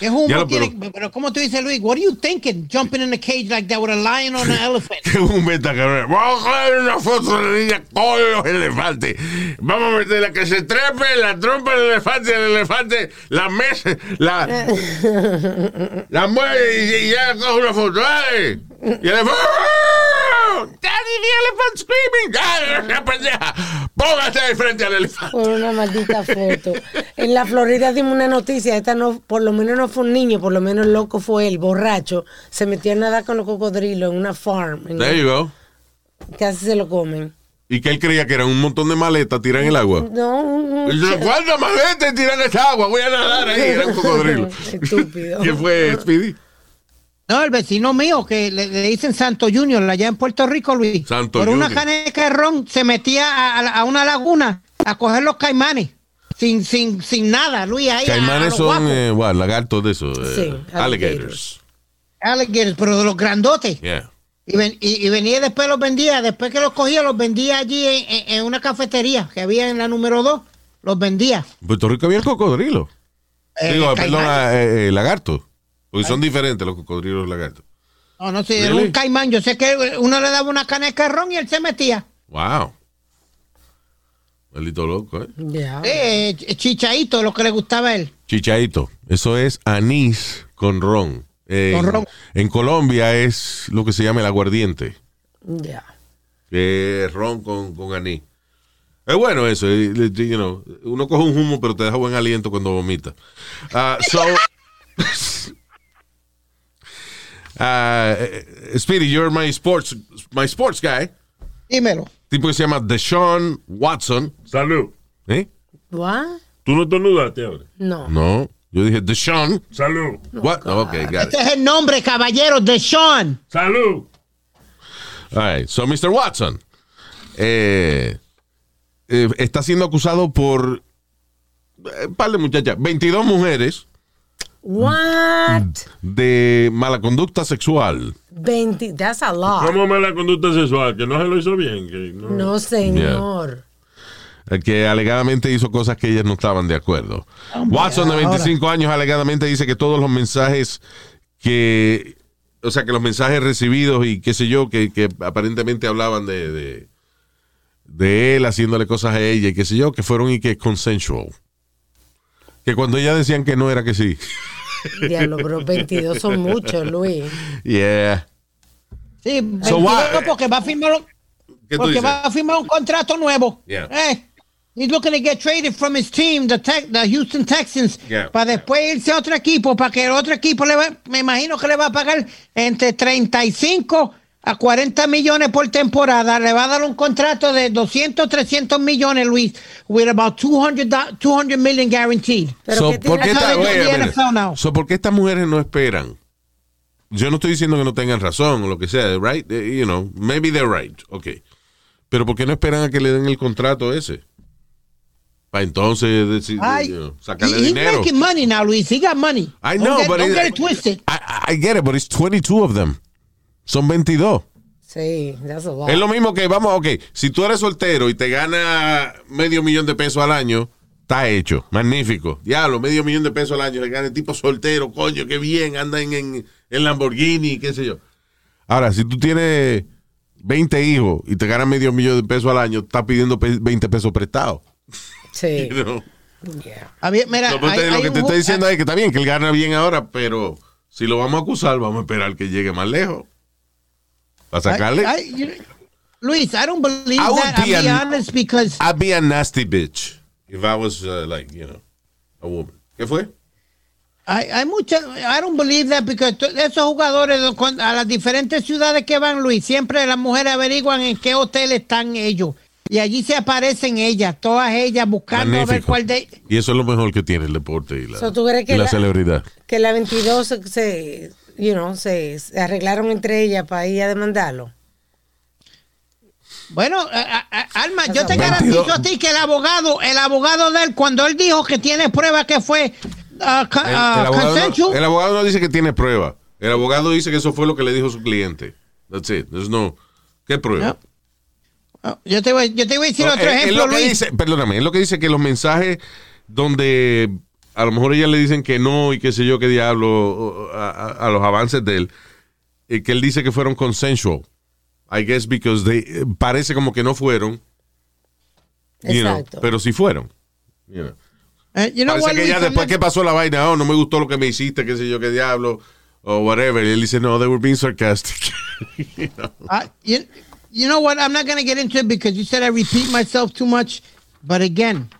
¿Qué humo lo- tiene? pero- Pero, ¿cómo tú dices, Luis? What are you thinking? Jumping in a cage like that with a lion or an *laughs* elephant? que un meta cabrón. Vamos a coger una foto de la niña con los elefantes. Vamos a meterla que se trepe la trompa del elefante, el elefante, la mesa, la. *laughs* la mueve y, y ya coge una foto. ¡Ay! Y el elefante. ¡Daddy, the elephant screaming! ¡Ay, esa pendeja! ¡Póngase de frente al elefante! Por una maldita foto. En la Florida dimos una noticia, esta no, por lo menos no fue un niño, por lo menos loco fue el borracho. Se metió a nadar con los cocodrilos en una farm. en- There you go. casi se lo comen. Y que él creía que eran un montón de maletas tiran en el agua. No, un- ¿Cuántas maletas tiran esa agua? Voy a nadar ahí. Era un cocodrilo. *laughs* Estúpido. ¿Quién fue, Speedy? No, el vecino mío, que le, le dicen Santo Junior, allá en Puerto Rico, Luis. Santo Por una Junior. caneca de ron se metía a, a a una laguna a coger los caimanes. Sin, sin, sin nada, Luis, ahí. a- a Caimanes los son eh, what, lagartos de esos. eh, Sí, alligators. Alligators, pero de los grandotes. Yeah. Y, ven- y- y venía y después los vendía, después que los cogía, los vendía allí en, en- en una cafetería que había en la número 2. Los vendía. En Puerto Rico había el cocodrilo. Eh, Digo, perdón, eh, eh, lagarto. Porque son diferentes los cocodrilos y los lagartos. No, no sé, era Really? un caimán. Yo sé que uno le daba una caneca de ron y él se metía. Wow. Maldito loco, ¿eh? Ya. Eh, chichaito, lo que le gustaba a él. Chichaito. Eso es anís con ron. Con ron. en Colombia es lo que se llama el aguardiente. Ya. Que es ron con, con anís. Es bueno eso. eh, you know, uno coge un humo, pero te deja buen aliento cuando vomita. Ah, so, *laughs* Ah, eh, Speedy, you're my sports, my sports guy. Dímelo. Tipo que se llama Deshaun Watson. Salud. ¿Eh? ¿What? ¿Tú no estornudaste ahora? No. No, yo dije Deshaun. Salud. What? ok, got Este it. es el nombre, caballero, de Sean. Salud. All right, so Mr. Watson eh, eh, está siendo acusado por eh, un par de muchachas, 22 mujeres What? de mala conducta sexual. 20. That's a lot. ¿Cómo mala conducta sexual? Que no se lo hizo bien. Que no. No, señor. eh, que alegadamente hizo cosas que ellas no estaban de acuerdo. Watson, de 25 años, alegadamente dice que todos los mensajes que, o sea, que los mensajes recibidos y qué sé yo, que, que aparentemente hablaban de, de, de él haciéndole cosas a ella y qué sé yo, que fueron y que consensual. Que cuando ellas decían que no era que sí. *laughs* Diablo, pero 22 son muchos, Luis. Yeah. Sí, So 22 why- porque va a firmar un- ¿Qué tú porque va a firmar un contrato nuevo. Yeah. Eh, he's looking to get traded from his team, the, Tex- the Houston Texans, Yeah. para después irse a otro equipo, para que el otro equipo le va, me imagino que le va a pagar entre 35 a 40 millones por temporada. Le va a dar un contrato de 200, 300 millones, Luis, with about 200, do- 200 million guaranteed. Pero So, ¿qué ¿por, qué tiene que esta- now? So, ¿por qué estas mujeres no esperan? Yo no estoy diciendo que no tengan razón o lo que sea, right? Eh, You know, maybe they're right, okay. Pero ¿por qué no esperan a que le den el contrato ese? Para entonces decir, Ay, you know, sacarle he- he's dinero. making money now, Luis. He got money. I Don't know, get- but don't it- get it twisted. I, I get it, but it's 22 of them. Son 22. Sí, that's a lot. Es lo mismo que, vamos, ok, si tú eres soltero y te gana medio millón de pesos al año, está hecho, magnífico. Diablo, medio millón de pesos al año, le gana el tipo soltero, coño, qué bien, anda en, en, en Lamborghini, qué sé yo. Ahora, si tú tienes 20 hijos y te ganas medio millón de pesos al año, estás pidiendo pe- 20 pesos prestados. Sí. *laughs* You know? yeah. A ver, mira, Lo, que hay- te- lo hay que un te ju- estoy diciendo es que está bien, que él gana bien ahora, pero si lo vamos a acusar, vamos a esperar que llegue más lejos. Para sacarle. I- I- you- Luis, I don't believe I would that. I'll be be an- honest because I'd be a nasty bitch if I was uh, like, you know, a woman. ¿Qué fue? hay, hay mucha, I don't believe that because esos jugadores a las diferentes ciudades que van, Luis, siempre las mujeres averiguan en qué hotel están ellos y allí se aparecen ellas, todas ellas buscando a ver cuál de Y eso es lo mejor que tiene el deporte y la, So, ¿tú crees que y la la- celebridad. Que la 22 se, se, you know, se, se arreglaron entre ellas para ir a demandarlo. Bueno, a- a- a- Alma, yo te 22. garantizo a ti que el abogado, el abogado de él, cuando él dijo que tiene pruebas que fue uh, co- El, el uh, abogado no, el abogado no dice que tiene prueba. El abogado dice que eso fue lo que le dijo su cliente. That's it. There's no. ¿Qué prueba? Oh, yo, te voy, yo te voy a decir No, otro es- es ejemplo, lo que Luis. dice, perdóname, es lo que dice que los mensajes donde a lo mejor ellas le dicen que no y qué sé yo qué diablo a, a- a los avances de él, eh, que él dice que fueron consensual. I guess because they, eh, parece como que no fueron, you know, Exacto. pero sí fueron. you know. Eh, you know Parece what, que Luis, ya después que pasó la vaina, oh, no me gustó lo que me hiciste, qué sé yo qué diablo, o whatever. Y él dice, no, they were being sarcastic. *laughs* You know. I- you, you know what? I'm not going to get into it because you said I repeat myself too much. But again,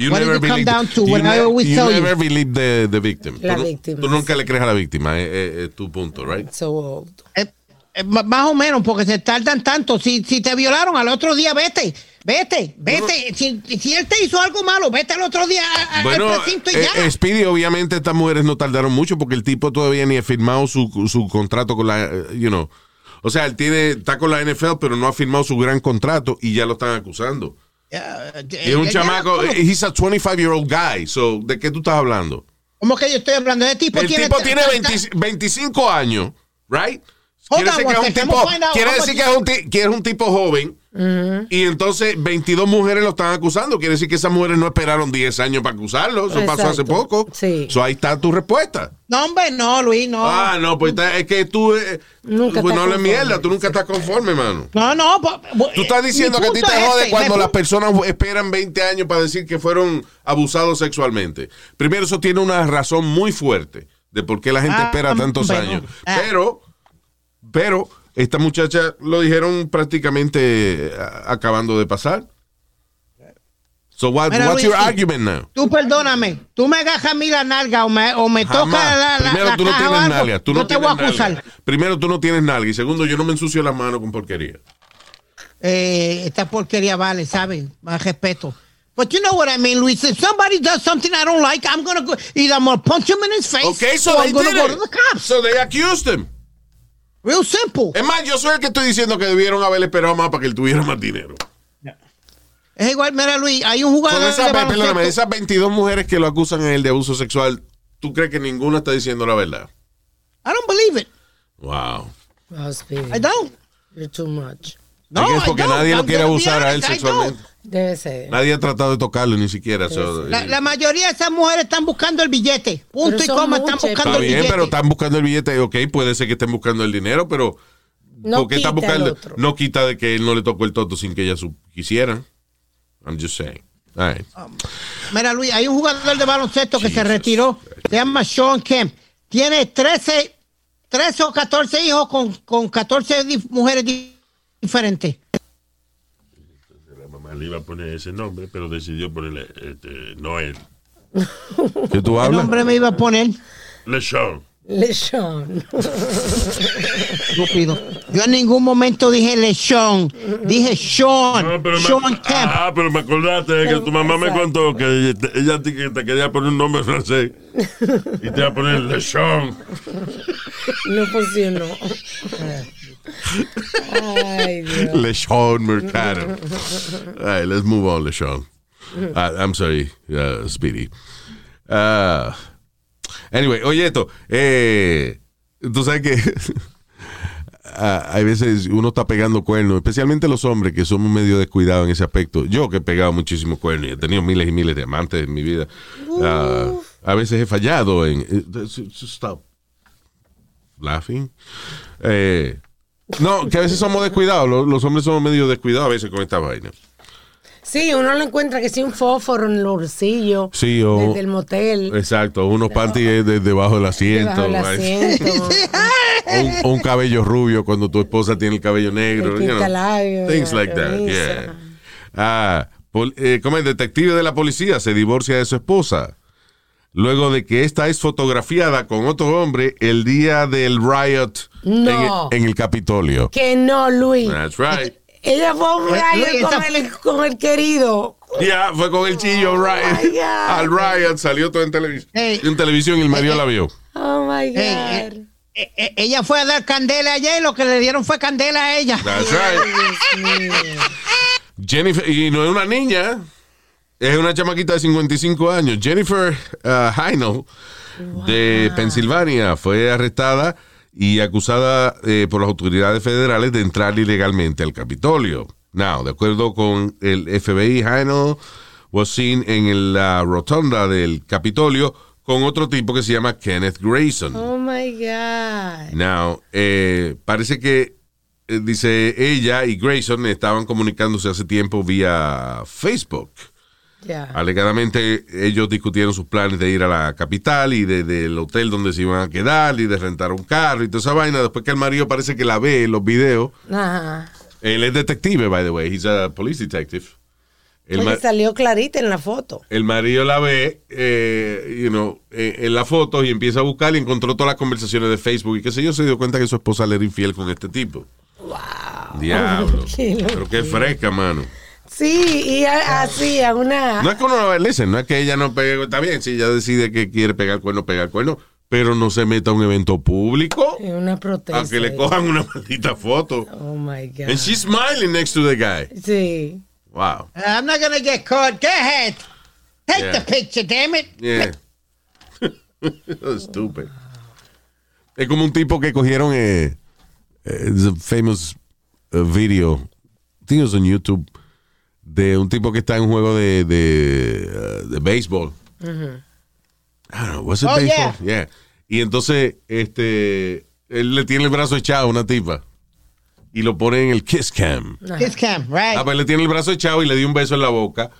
You What come believe- down to? you What I ne- always you tell you. never believe the, the victim. La tú, víctima, tú nunca sí. le crees a la víctima, es, es- es tu punto, right? So, eh, eh, más o menos, porque se tardan tanto. Si, si te violaron al otro día, vete, vete, vete. Si, si él te hizo algo malo, vete al otro día a- Bueno, al precinto y eh, ya. eh, Speedy, obviamente estas mujeres no tardaron mucho porque el tipo todavía ni ha firmado su, su contrato con la, eh, you know. O sea, él tiene, está con la NFL, pero no ha firmado su gran contrato y ya lo están acusando. Y es un chamaco, eh, he's a 25 year old guy, so, ¿de qué tú estás hablando? ¿Cómo que yo estoy hablando? Ese tipo El tiene, tipo tiene 20 25 años, right? Hold Quiere on decir que es un tipo, quiere decir es un, que es un tipo joven y entonces 22 mujeres lo están acusando. Quiere decir que esas mujeres no esperaron 10 años para acusarlo. Eso pasó hace poco. Sí. So, ahí está tu respuesta. No, hombre, no, Luis, no. Ah, no, pues está- es que tú eh, Nunca pues no le mierda, tú nunca estás conforme, mano. No, no. po- Tú estás mi diciendo que a ti te jode este, cuando las personas esperan 20 años para decir que fueron abusados sexualmente. Primero, eso tiene una razón muy fuerte de por qué la gente Ah, espera tantos bueno. años. Ah. Pero, pero, esta muchacha lo dijeron prácticamente eh, acabando de pasar. So, what- Mira, what's Luis, your argument now? Tú perdóname, tú me agarras a mí la nalga o me, o me toca la, la, Primero, la tú no tienes algo, nalga. Tú no yo te voy a acusar. nalga. Primero, tú no tienes nalga. Y segundo, yo no me ensucio las manos con porquería. Eh, esta porquería vale, ¿sabes? Más respeto. But you know what I mean, Luis. If somebody does something I don't like, I'm gonna go. Either I'm gonna punch him in his face, Okay, so or I'm gonna did go to the cops. So they accused him. Real simple. Es más, yo soy el que estoy diciendo que debieron haber esperado más para que él tuviera más dinero. Es igual, mira, Luis. Hay un Con jugador esas, de perdóname, esas 22 mujeres que lo acusan a él de abuso sexual, ¿tú crees que ninguna está diciendo la verdad? I don't believe it. Wow. I don't. you're too much. No, I I porque don't. nadie lo I'm quiere abusar a él honest, I sexualmente. Debe ser. Nadie ha tratado de tocarlo ni siquiera. so, La, la mayoría de esas mujeres están buscando el billete. Punto y coma, están buscando Está el bien, billete. pero están buscando el billete. Ok, puede ser que estén buscando el dinero, pero No ¿por qué están quita el buscando? No quita de que él no le tocó el toto sin que ella su- quisiera. I'm just saying. All right. Mira, Luis, hay un jugador de baloncesto que se Jesus retiró. Se llama Sean Kemp. Tiene 13 13 o 14 hijos con, con 14 di- mujeres di- diferentes. Le iba a poner ese nombre, pero decidió ponerle este, Noel. *laughs* ¿Qué tú ¿Qué hablas? nombre me iba a poner? LeSean. Lechón. *laughs* Estúpido. Yo en ningún momento dije Lechón. Dije Sean. No, pero Sean me, Kemp. ah, pero me acordaste de que tu mamá me contó que te- ella te, que te quería poner un nombre francés y te iba a poner *laughs* LeSean. No funcionó. Ay. *laughs* LeSean Mercado. All right, let's move on, LeSean. Uh, I'm sorry, uh, Speedy. Uh, anyway, oye esto. Eh, tú sabes que *laughs* ah, hay veces uno está pegando cuernos, especialmente los hombres que somos medio descuidados en ese aspecto. Yo que he pegado muchísimos cuernos y he tenido miles y miles de amantes en mi vida. ah, a veces he fallado en... eh, Stop laughing. Eh, no, que a veces somos descuidados. Los, los hombres somos medio descuidados a veces con esta vaina. Sí, uno lo encuentra que sí un fósforo en el bolsillo. Sí, o- Desde el motel. Exacto, unos panties de- debajo del asiento. Debajo del right? asiento. *laughs* O un, cabello rubio cuando tu esposa tiene el cabello negro. El you know, pintalabios, things like that. Yeah. Ah, pol- eh, como el detective de la policía se divorcia de su esposa. Luego de que esta es fotografiada con otro hombre el día del riot en, No. el, en el Capitolio. Que no, Luis. That's right. Ella fue a un Eh, riot Luis, con el, con el querido. Ya, fue con el chillo Oh, riot. my God. al riot, salió todo en televisión. Hey. En televisión y el marido la vio. Oh my God. Hey, eh, eh, eh, ella fue a dar candela ayer y lo que le dieron fue candela a ella. That's right. *laughs* Jennifer, y no es una niña, es una chamaquita de 55 años. Jennifer uh, Heinel, de Pensilvania, fue arrestada y acusada eh, por las autoridades federales de entrar ilegalmente al Capitolio. Now, de acuerdo con el FBI, Heinel was seen en la rotonda del Capitolio con otro tipo que se llama Kenneth Grayson. Oh my God. Now, eh, parece que, eh, dice ella y Grayson estaban comunicándose hace tiempo vía Facebook. Alegadamente ellos discutieron sus planes de ir a la capital y de- del hotel donde se iban a quedar y de rentar un carro y toda esa vaina. Después que el marido parece que la ve en los videos. Ajá. Él es detective, by the way. He's a police detective. El, ma- salió clarita en la foto. el marido la ve, eh, you know, eh, en la foto y empieza a buscar y encontró todas las conversaciones de Facebook y qué sé yo, se dio cuenta que su esposa le era infiel con este tipo. Wow. Diablo. *laughs* Qué Pero qué fresca, mano. Sí, y a- así, a una. No es que uno listen, no es que ella no pegue, está bien, si ella decide que quiere pegar cuerno, pegar cuerno, pero no se meta a un evento público en una protesta. a que le cojan una maldita foto. Oh my God. And she's smiling next to the guy. Sí. Wow. I'm not gonna get caught. Go ahead. Take Yeah. the picture, damn it. Yeah. *laughs* Stupid. Es como un tipo que cogieron eh, eh, it's a famous uh, video, I think it was on YouTube, de un tipo que está en un juego de, de, uh, de béisbol. I don't know, it Oh, baseball? Yeah. Y entonces, este, él le tiene el brazo echado a una tipa y lo pone en el kiss cam. Kiss cam, right? Ah, pues le tiene el brazo echado y le dio un beso en la boca.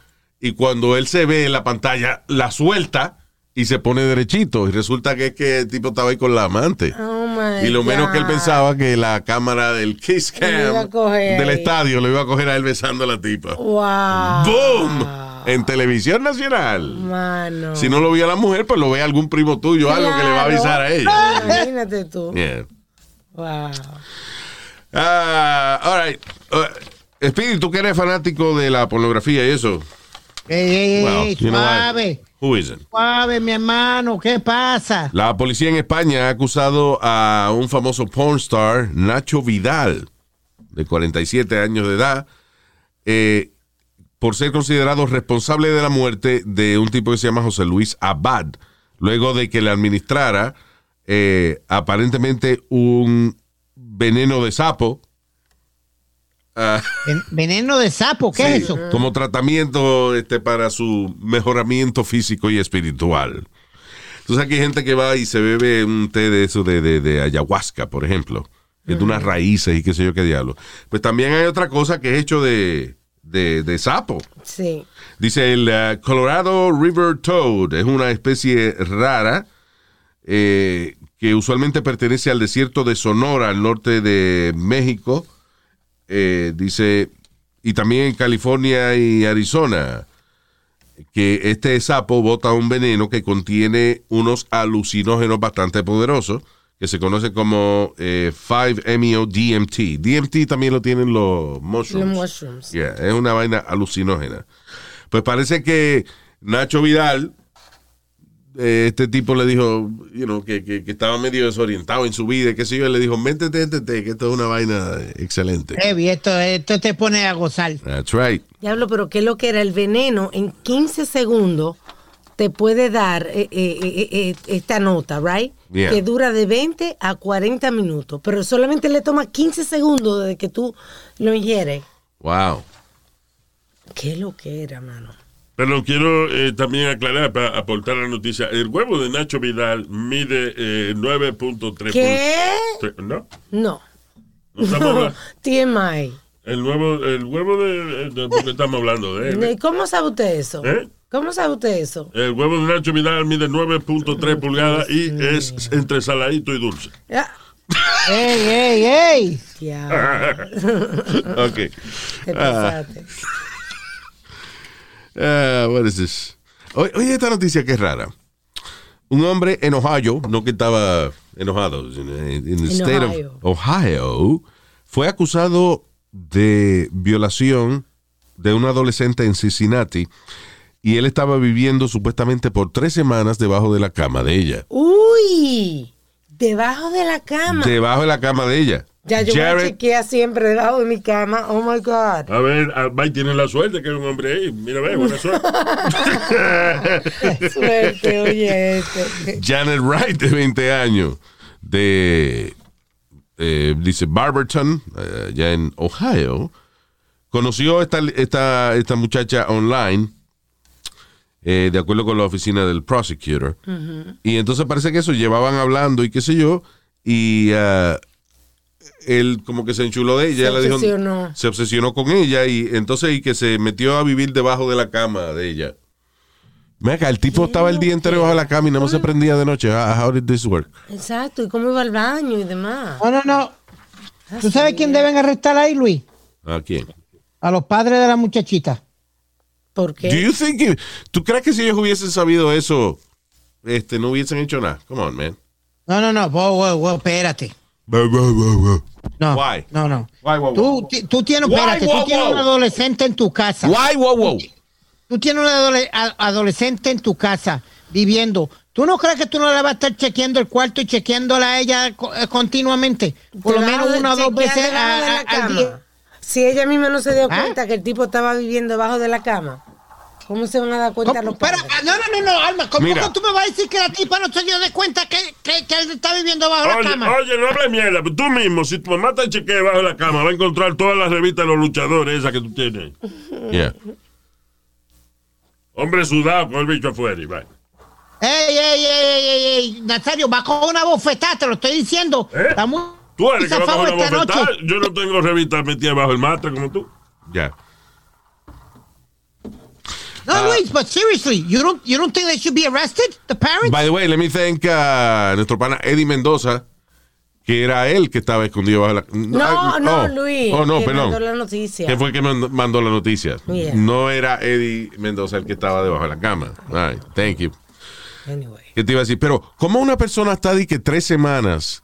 Y cuando él se ve en la pantalla, la suelta y se pone derechito. Y resulta que es que el tipo estaba ahí con la amante. Oh y lo menos que él pensaba que la cámara del Kiss Cam del estadio lo iba a coger a él besando a la tipa. Wow. ¡Boom! En televisión nacional. Mano. Si no lo ve a la mujer, pues lo ve a algún primo tuyo, algo que le va a avisar a ella. Imagínate tú. Yeah. Wow. Ah, all right. Uh, Speedy, tú que eres fanático de la pornografía y eso. Ey, ey, ey, Well, suave, Who isn't? suave, mi hermano, ¿qué pasa? La policía en España ha acusado a un famoso pornstar, Nacho Vidal, de 47 años de edad, eh, por ser considerado responsable de la muerte de un tipo que se llama José Luis Abad, luego de que le administrara eh, aparentemente un veneno de sapo. Ah, Ven- Veneno de sapo, ¿qué es eso? Como tratamiento este, para su mejoramiento físico y espiritual. Entonces aquí hay gente que va y se bebe un té de eso de, de- de ayahuasca, por ejemplo, que es de unas raíces y qué sé yo qué diablo. Pues también hay otra cosa que es hecho de, de- de sapo. Sí. Dice el eh, Colorado River Toad, es una especie rara eh, que usualmente pertenece al desierto de Sonora, al norte de México. Eh, dice, y también en California y Arizona, que este sapo bota un veneno que contiene unos alucinógenos bastante poderosos, que se conoce como eh, 5-MeO-DMT. DMT también lo tienen los mushrooms. Los mushrooms. Yeah, es una vaina alucinógena. Pues parece que Nacho Vidal, eh, este tipo le dijo, you know, que, que- que estaba medio desorientado en su vida, y qué sé yo, y le dijo, métete, métete, que esto es una vaina excelente. Heavy, esto, esto te pone a gozar. That's right. Diablo, pero ¿qué es lo que era? El veneno en 15 segundos te puede dar eh, eh, esta nota, ¿right? Yeah. Que dura de 20 a 40 minutos, pero solamente le toma 15 segundos desde que tú lo ingieres. Wow. ¿Qué es lo que era, mano? Pero quiero eh, también aclarar para aportar la noticia. El huevo de Nacho Vidal mide eh, 9.3 ¿Qué? pul- ¿No? No. No TMI. El huevo, el huevo de, de- ¿por qué estamos hablando de él? ¿Y ¿Cómo sabe usted eso? ¿Eh? ¿Cómo sabe usted eso? El huevo de Nacho Vidal mide 9.3 pulgadas y es entre saladito y dulce. Ah, ¡Ey, ey, ey! *laughs* diablo, Ok. te pasaste. Ah, what is this? Oye, oye, esta noticia que es rara. Un hombre en Ohio, no que estaba enojado, en En state Ohio. of Ohio, fue acusado de violación de un adolescente en Cincinnati y él estaba viviendo supuestamente por tres semanas debajo de la cama de ella. Uy, debajo de la cama. Debajo de la cama de ella. Ya yo me Jared, chequea siempre debajo de mi cama. Oh my God. A ver, Mike tiene la suerte que hay un hombre ahí. Mira, ve, buena suerte. *laughs* Suerte, oye, este. Janet Wright, de 20 años, de, eh, dice, Barberton, eh, allá en Ohio, conoció esta, esta, esta muchacha online, eh, de acuerdo con la oficina del prosecutor, y entonces parece que eso, llevaban hablando y qué sé yo, y ah, él como que se enchuló de ella, Se le dijo- obsesionó. se obsesionó con ella, y entonces y que se metió a vivir debajo de la cama de ella. Acá, el tipo estaba el día entero debajo de la cama y no se prendía de noche. Ah, How did this work? Exacto, y cómo iba al baño y demás. No, no, no. ¿Tú sabes quién deben arrestar ahí, Luis? ¿A quién? A los padres de la muchachita. ¿Por qué? Do you think ¿Tú crees que si ellos hubiesen sabido eso, este, no hubiesen hecho nada? Come on, man. No, no, no. Wow, wow, wow, espérate. No, Why? no, no. Why, wow, Tú, wow? tú tienes, Why, espérate, wow, tú tienes un adolescente en tu casa. Why, wow, wow? Tú tienes un adole- adolescente en tu casa viviendo. ¿Tú no crees que tú no le vas a estar chequeando el cuarto y chequeándola a ella eh, continuamente? Por lo menos una o dos veces a- a- al día. Si ella misma no se dio ¿Ah? cuenta que el tipo estaba viviendo debajo de la cama, ¿cómo se van a dar cuenta los padres? no, no, no, no, Alma, ¿cómo Mira. tú me vas a decir que la tipa no se dio de cuenta que, que, que él está viviendo bajo la cama? oye, no hables mierda. pero Tú mismo, si tu mamá te chequea bajo la cama, va a encontrar todas las revistas de los luchadores esas que tú tienes. *laughs* Yeah. Hombre sudado con el bicho afuera y va. Ey, ey, ey, ey, ey, ey, Nazario, va con una bofetada, te lo estoy diciendo. ¿Eh? Está muy Tú eres que va a coger una bofetada. noche. Yo no tengo revistas metidas bajo el matre como tú. Yeah. No, Luis, but seriously, you don't, you don't think they should be arrested? The parents? By the way, let me thank a nuestro pana Eddie Mendoza, que era él que estaba escondido bajo la No, ah, no, oh. Luis. Oh, no, que perdón. mandó la noticia. Fue el que mandó, la noticia. Yeah. No era Eddie Mendoza el que estaba debajo de la cama. All right, thank you. Anyway. ¿Qué te iba a decir? Pero, ¿cómo una persona está de que tres semanas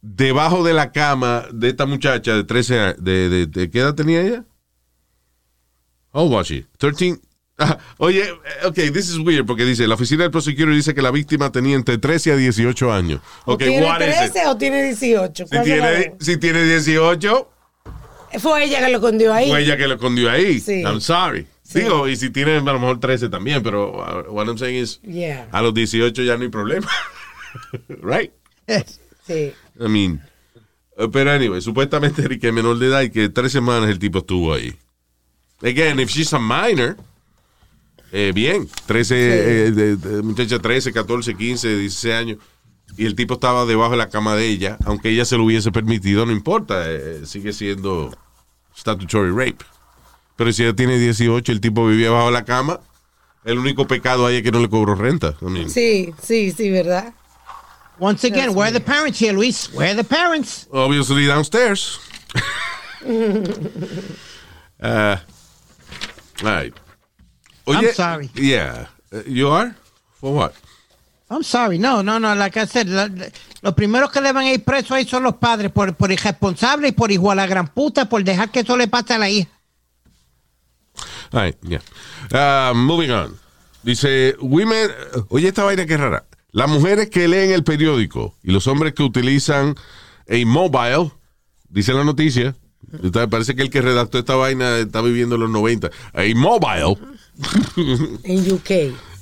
debajo de la cama de esta muchacha de 13 años? De, de, de qué edad tenía ella? How old was she? 13. Ah, *laughs* oye, eh, ok, this is weird porque dice, la oficina del prosecutor dice que la víctima tenía entre 13 a 18 años. ¿O Ok, tiene what is it? 13 o tiene 18? Si ¿Cuál de las tiene, si tiene 18, dos? Fue ella que lo escondió ahí. fue ella que lo escondió ahí. Sí. I'm sorry. Sí. Digo, y si tiene a lo mejor 13 también, pero uh, what I'm saying is, Yeah. a los 18 ya no hay problema. *laughs* right? Sí. I mean, uh, pero anyway, supuestamente es menor de edad y que tres semanas el tipo estuvo ahí. Again, if she's a minor, eh, bien, 13, eh, de- de- muchacha 13, 14, 15, 16 años, y el tipo estaba debajo de la cama de ella, aunque ella se lo hubiese permitido, no importa, eh, sigue siendo statutory rape. Pero si ella tiene 18, el tipo vivía bajo la cama, El único pecado ahí es que no le cobró renta. I mean, Sí, sí, sí, ¿verdad? Once again, where are the parents here, Luis? Where are the parents? Obviously downstairs. *laughs* *laughs* uh, all right. I'm sorry. Yeah. Uh, you are? For what? I'm sorry. No, no, no. Like I said, la- la- los primeros que le van a ir presos ahí son los padres por, por irresponsables y por hijo a la gran puta por dejar que eso le pase a la hija. All right, yeah. Uh, moving on. Dice, women, oye esta vaina que es rara. Las mujeres que leen el periódico y los hombres que utilizan a mobile, dice la noticia, parece que el que redactó esta vaina está viviendo en los 90. A mobile. En UK.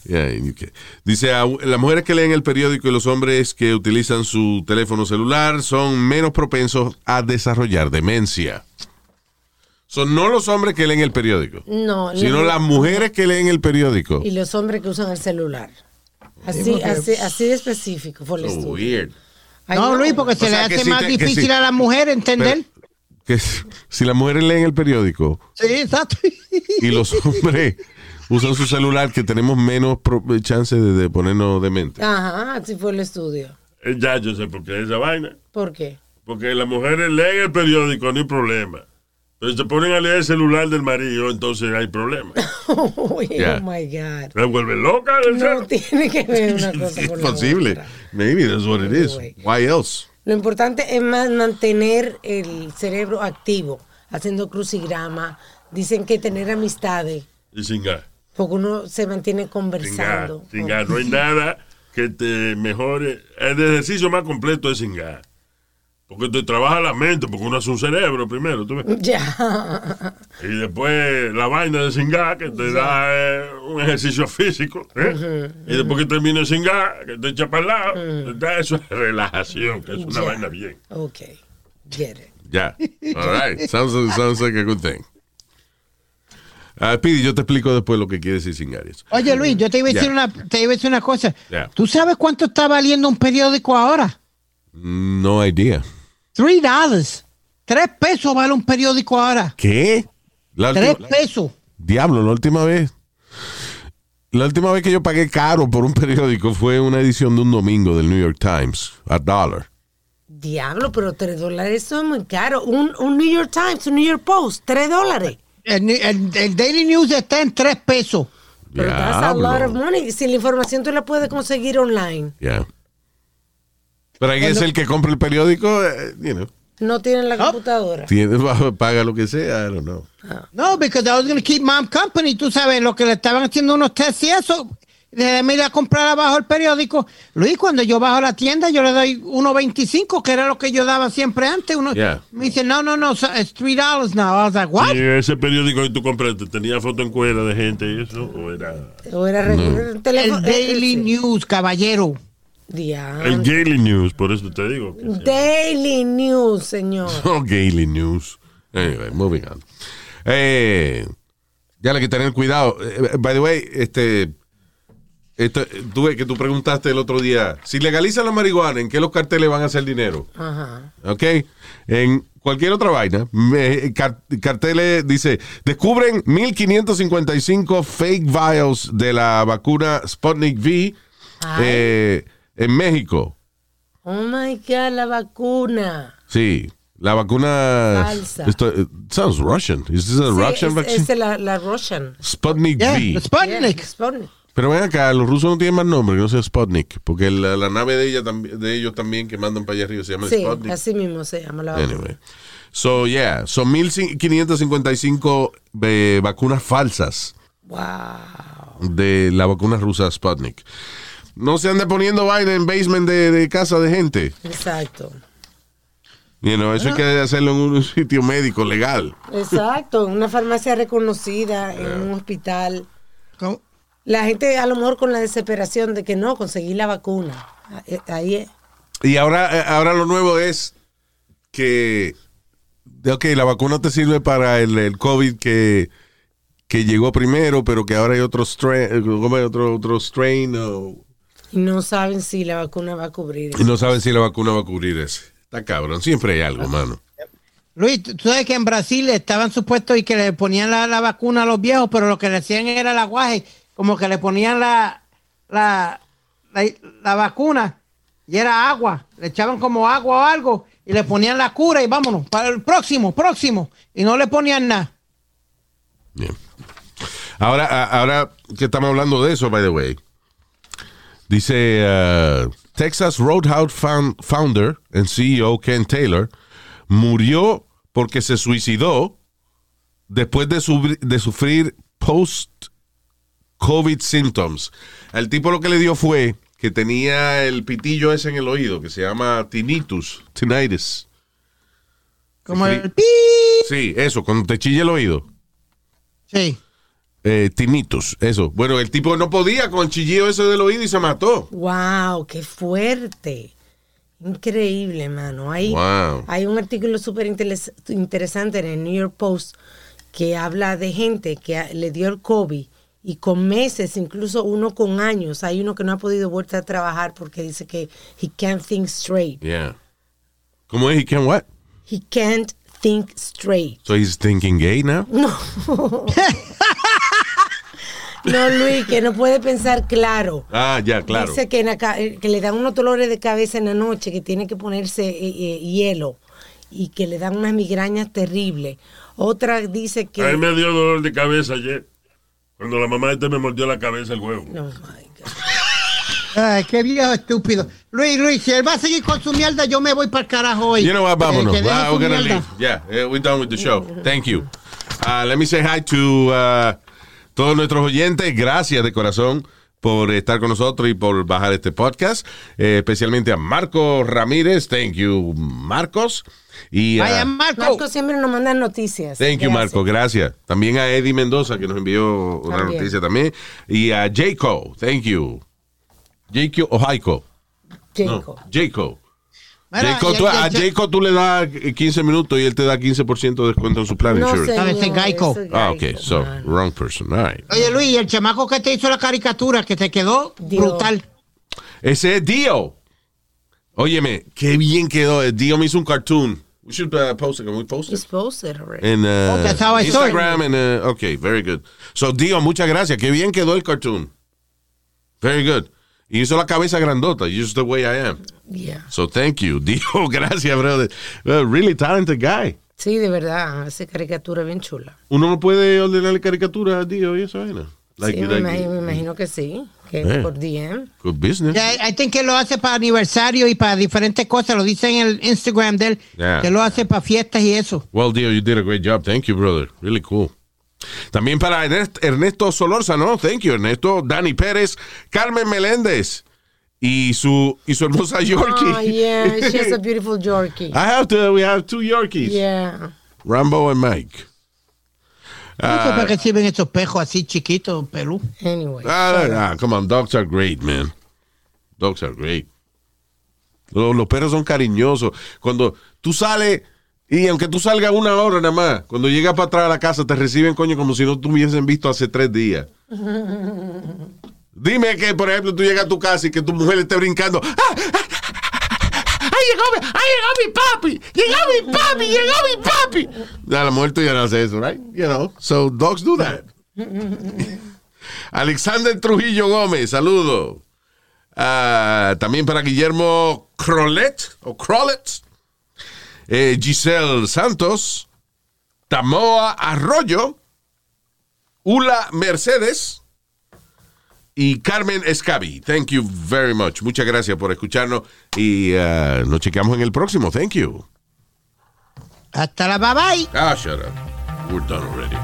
Yeah, in UK. Dice, las mujeres que leen el periódico y los hombres que utilizan su teléfono celular son menos propensos a desarrollar demencia. Son no los hombres que leen el periódico, No, sino no. las mujeres que leen el periódico. Y los hombres que usan el celular. Así, así, así de específico el So weird. Ay, No, Luis, porque se le hace si más te- difícil si- a la mujer entender. Que si las mujeres leen el periódico sí, exacto. y los *laughs* hombres usan su celular, que tenemos menos pro- chance de, de ponernos demente. Ajá, así fue el estudio. Eh, Ya yo sé por qué esa vaina. ¿Por qué? Porque las mujeres leen el periódico, no hay problema. Pero se ponen a leer el celular del marido, entonces hay problema. *laughs* Oh, Yeah. my God. Se vuelve loca el No tiene que ver una *laughs* cosa Es con la posible. otra. Maybe that's what it is. Anyway. Why else? Lo importante es más mantener el cerebro activo, haciendo crucigrama. Dicen que tener amistades, Y sin gas. Porque uno se mantiene Sin gas. conversando. Sin gas. No hay nada que te mejore. El ejercicio más completo es sin gas. Porque te trabaja la mente, porque uno hace un cerebro primero, ¿tú ves? Ya. Y después la vaina de sin gas, que te da eh, un ejercicio físico. ¿eh? Y después que termina el sin gas, que te echa para el lado, te da eso es relajación, que es una Ya. vaina bien. Ok. Get it. Yeah. All right. Sounds, sounds like a good thing. Ah, Pidi, yo te explico después lo que quiere decir sin Aries. Oye, Luis, yo te iba a decir, una, te iba a decir una cosa. ¿Tú sabes cuánto está valiendo un periódico ahora? No idea. Three dollars. Tres pesos vale un periódico ahora. ¿Qué? La Tres última- pesos. Diablo, la última vez. La última vez que yo pagué caro por un periódico fue una edición de un domingo del New York Times, a dollar. Diablo, pero tres dólares son muy caro. Un, un New York Times, un New York Post, tres dólares. El, el- el Daily News está en tres pesos. Pero that's a lot of money. Si la información tú la puedes conseguir online, Yeah. Pero ahí es el que compra el periódico, eh, you know, no tienen la computadora. tiene, *laughs* paga lo que sea, I don't know. No, because I was going to keep mom company. Tú sabes, lo que le estaban haciendo unos tests y eso. Déjame ir a comprar abajo el periódico. Luis, cuando yo bajo a la tienda, yo le doy 1.25, que era lo que yo daba siempre antes. Uno, Yeah. Me dice, no, no, no, it's $3 now. I was like, what? Y ese periódico que tú compraste, ¿tenía foto en cuera de gente y eso? ¿O era O era teléfono. El Daily News, caballero. Diablo. el Daily News? Por eso te digo. Daily News, señor. *laughs* Oh, Gaily News. Anyway, moving on. Eh, ya le que tener cuidado. Eh, by the way, este, esto, tú ves que tú preguntaste el otro día, si legalizan la marihuana, ¿en qué los carteles van a hacer dinero? Ajá. ¿Ok? En cualquier otra vaina, me- car- carteles dice, descubren 1555 fake vials de la vacuna Sputnik V eh, en México. Oh my God, la vacuna. Sí, la vacuna... Falsa. Esto, it sounds Russian. Is this a Sí, Russian es, vaccine? es la, la Russian. Sputnik Yeah, V. Sputnik. Yeah, Sputnik. Pero ven acá, los rusos no tienen más nombre que no sea Sputnik, porque la, la nave de ella también, de ellos también que mandan para allá arriba se llama Sí, Sputnik. así mismo se llama la vacuna. Anyway. So, yeah, son 1555 eh, vacunas falsas Wow. de la vacuna rusa Sputnik. No se ande poniendo vaina en basement de, de casa de gente. Exacto. You know, eso hay que hacerlo en un *laughs* sitio médico legal. Exacto. En una farmacia reconocida, en un hospital. ¿Cómo? La gente a lo mejor con la desesperación de que no, conseguí la vacuna. Eh, Ahí es. Y ahora, eh, ahora lo nuevo es que, ok, la vacuna te sirve para el, el COVID que, que llegó primero, pero que ahora hay otro strain, ¿cómo es? otro, otro strain, o- Y no saben si la vacuna va a cubrir. y no saben si la vacuna va a cubrir ese. Está cabrón, siempre hay algo, mano. Luis, tú tú sabes que en Brasil estaban supuestos y que le ponían la, la vacuna a los viejos, pero lo que le hacían era el aguaje como que le ponían la, la, la, vacuna y era agua. Le echaban como agua o algo y le ponían la cura y vámonos, para el próximo, próximo. Y no le ponían nada. Bien. Ahora, ahora que estamos hablando de eso, by the way, dice uh, Texas Roadhouse found- founder and CEO Ken Taylor murió porque se suicidó después de, de sufrir post-COVID symptoms. El tipo lo que le dio fue que tenía el pitillo ese en el oído que se llama tinnitus, tinnitus. Como Sí. el pi. Sí, eso, cuando te chilla el oído. Sí. eh, tinnitus, eso. Bueno, el tipo no podía con el chillillo ese del oído y se mató. Wow, qué fuerte. Increíble, mano. Hay, Wow. hay un artículo súper interes- interesante en el New York Post que habla de gente que le dio el COVID y con meses, incluso uno con años, hay uno que no ha podido volver a trabajar porque dice que he can't think straight. Yeah. ¿Cómo es? He can what? He can't think straight. So he's thinking gay now? *laughs* No, Luis, que no puede pensar claro. Ah, ya, claro. Dice que, en eh, que le dan unos dolores de cabeza en la noche, que tiene que ponerse eh, eh, hielo y que le dan unas migrañas terribles. Otra dice que... A mí me dio dolor de cabeza ayer. Cuando la mamá de este me mordió la cabeza el huevo. No, my God. Ay, qué viejo estúpido. Luis, Luis, si él va a seguir con su mierda, yo me voy para el carajo hoy. You know what? Vámonos. Ah, su we're gonna mierda. leave. Yeah, eh, we're done with the show. Thank you. Uh, let me say hi to uh, todos nuestros oyentes. Gracias de corazón por estar con nosotros y por bajar este podcast. Eh, especialmente a Marco Ramírez. Thank you, Marcos. Y a- Vaya, Marco. Marco siempre nos manda noticias. Thank you, Gracias. Marco. Gracias. También a Eddie Mendoza, que nos envió una También. noticia también. Y a Jaco. Thank you. Jaco o Jaiko. No, Jacob. Jaco. Jaco, ya- tú- ya- a Jaco tú le das 15 minutos y él te da 15% de descuento en su plan No, insurance. Ese señor, Geico. ese Ah, ok. So, man. wrong person. All right. Oye, Luis, y el chamaco que te hizo la caricatura, que te quedó Dios. brutal. Ese es Dio. Óyeme, qué bien quedó. Dio me hizo un cartoon. We should uh, post it. Can we post it? posted already. En uh, Oh, that's how I saw it. Instagram and uh, okay, very good. So Dio, muchas gracias. Qué bien quedó el cartoon. Very good. Y hizo la cabeza grandota, just the way I am. Yeah. So thank you, *laughs* Dio. Gracias, brother. Really talented guy. Sí, de verdad, hace caricatura bien chula. Uno no puede ordenarle caricatura a Dio y esa vaina. Like, sí, me, like, imagino, me imagino que sí, que Eh. por DM. Good business. Ya, I think que lo hace para aniversario y para diferentes cosas. Lo dice en el Instagram de él. Yeah. Que lo hace para fiestas y eso. Well, Dio, you did a great job. Thank you, brother. Really cool. También para Ernest- Ernesto Solórzano, thank you, Ernesto. Dani Pérez, Carmen Meléndez y su, y su hermosa Yorkie. Oh, yeah, she has a *laughs* beautiful Yorkie. I have to, we have two Yorkies. Yeah. Rambo and Mike. No sé para qué sirven estos pejos así chiquitos, pelú. Anyway. Ah, ah, come on, dogs are great, man. Dogs are great. Los, los perros son cariñosos. Cuando tú sales, y aunque tú salgas una hora nada más, cuando llegas para atrás a la casa te reciben, coño, como si no te hubiesen visto hace tres días. *laughs* Dime que, por ejemplo, tú llegas a tu casa y que tu mujer esté brincando. ¡Ah! ¡Ah! ¡Ahí llegó, ahí llegó mi papi! ¡Llegó mi papi! ¡Llegó mi papi! A la mujer tuya no hace eso, right? You know, so dogs do that. Alexander Trujillo Gómez, saludo. Ah, también para Guillermo Crolet, o Crolet. Eh, Giselle Santos. Tamoa Arroyo. Ula Mercedes. Y Carmen Escabi. Thank you very much. Muchas gracias por escucharnos. Y ah, nos chequeamos en el próximo. Thank you. Hasta la bye bye. Ah, shut up. We're done already.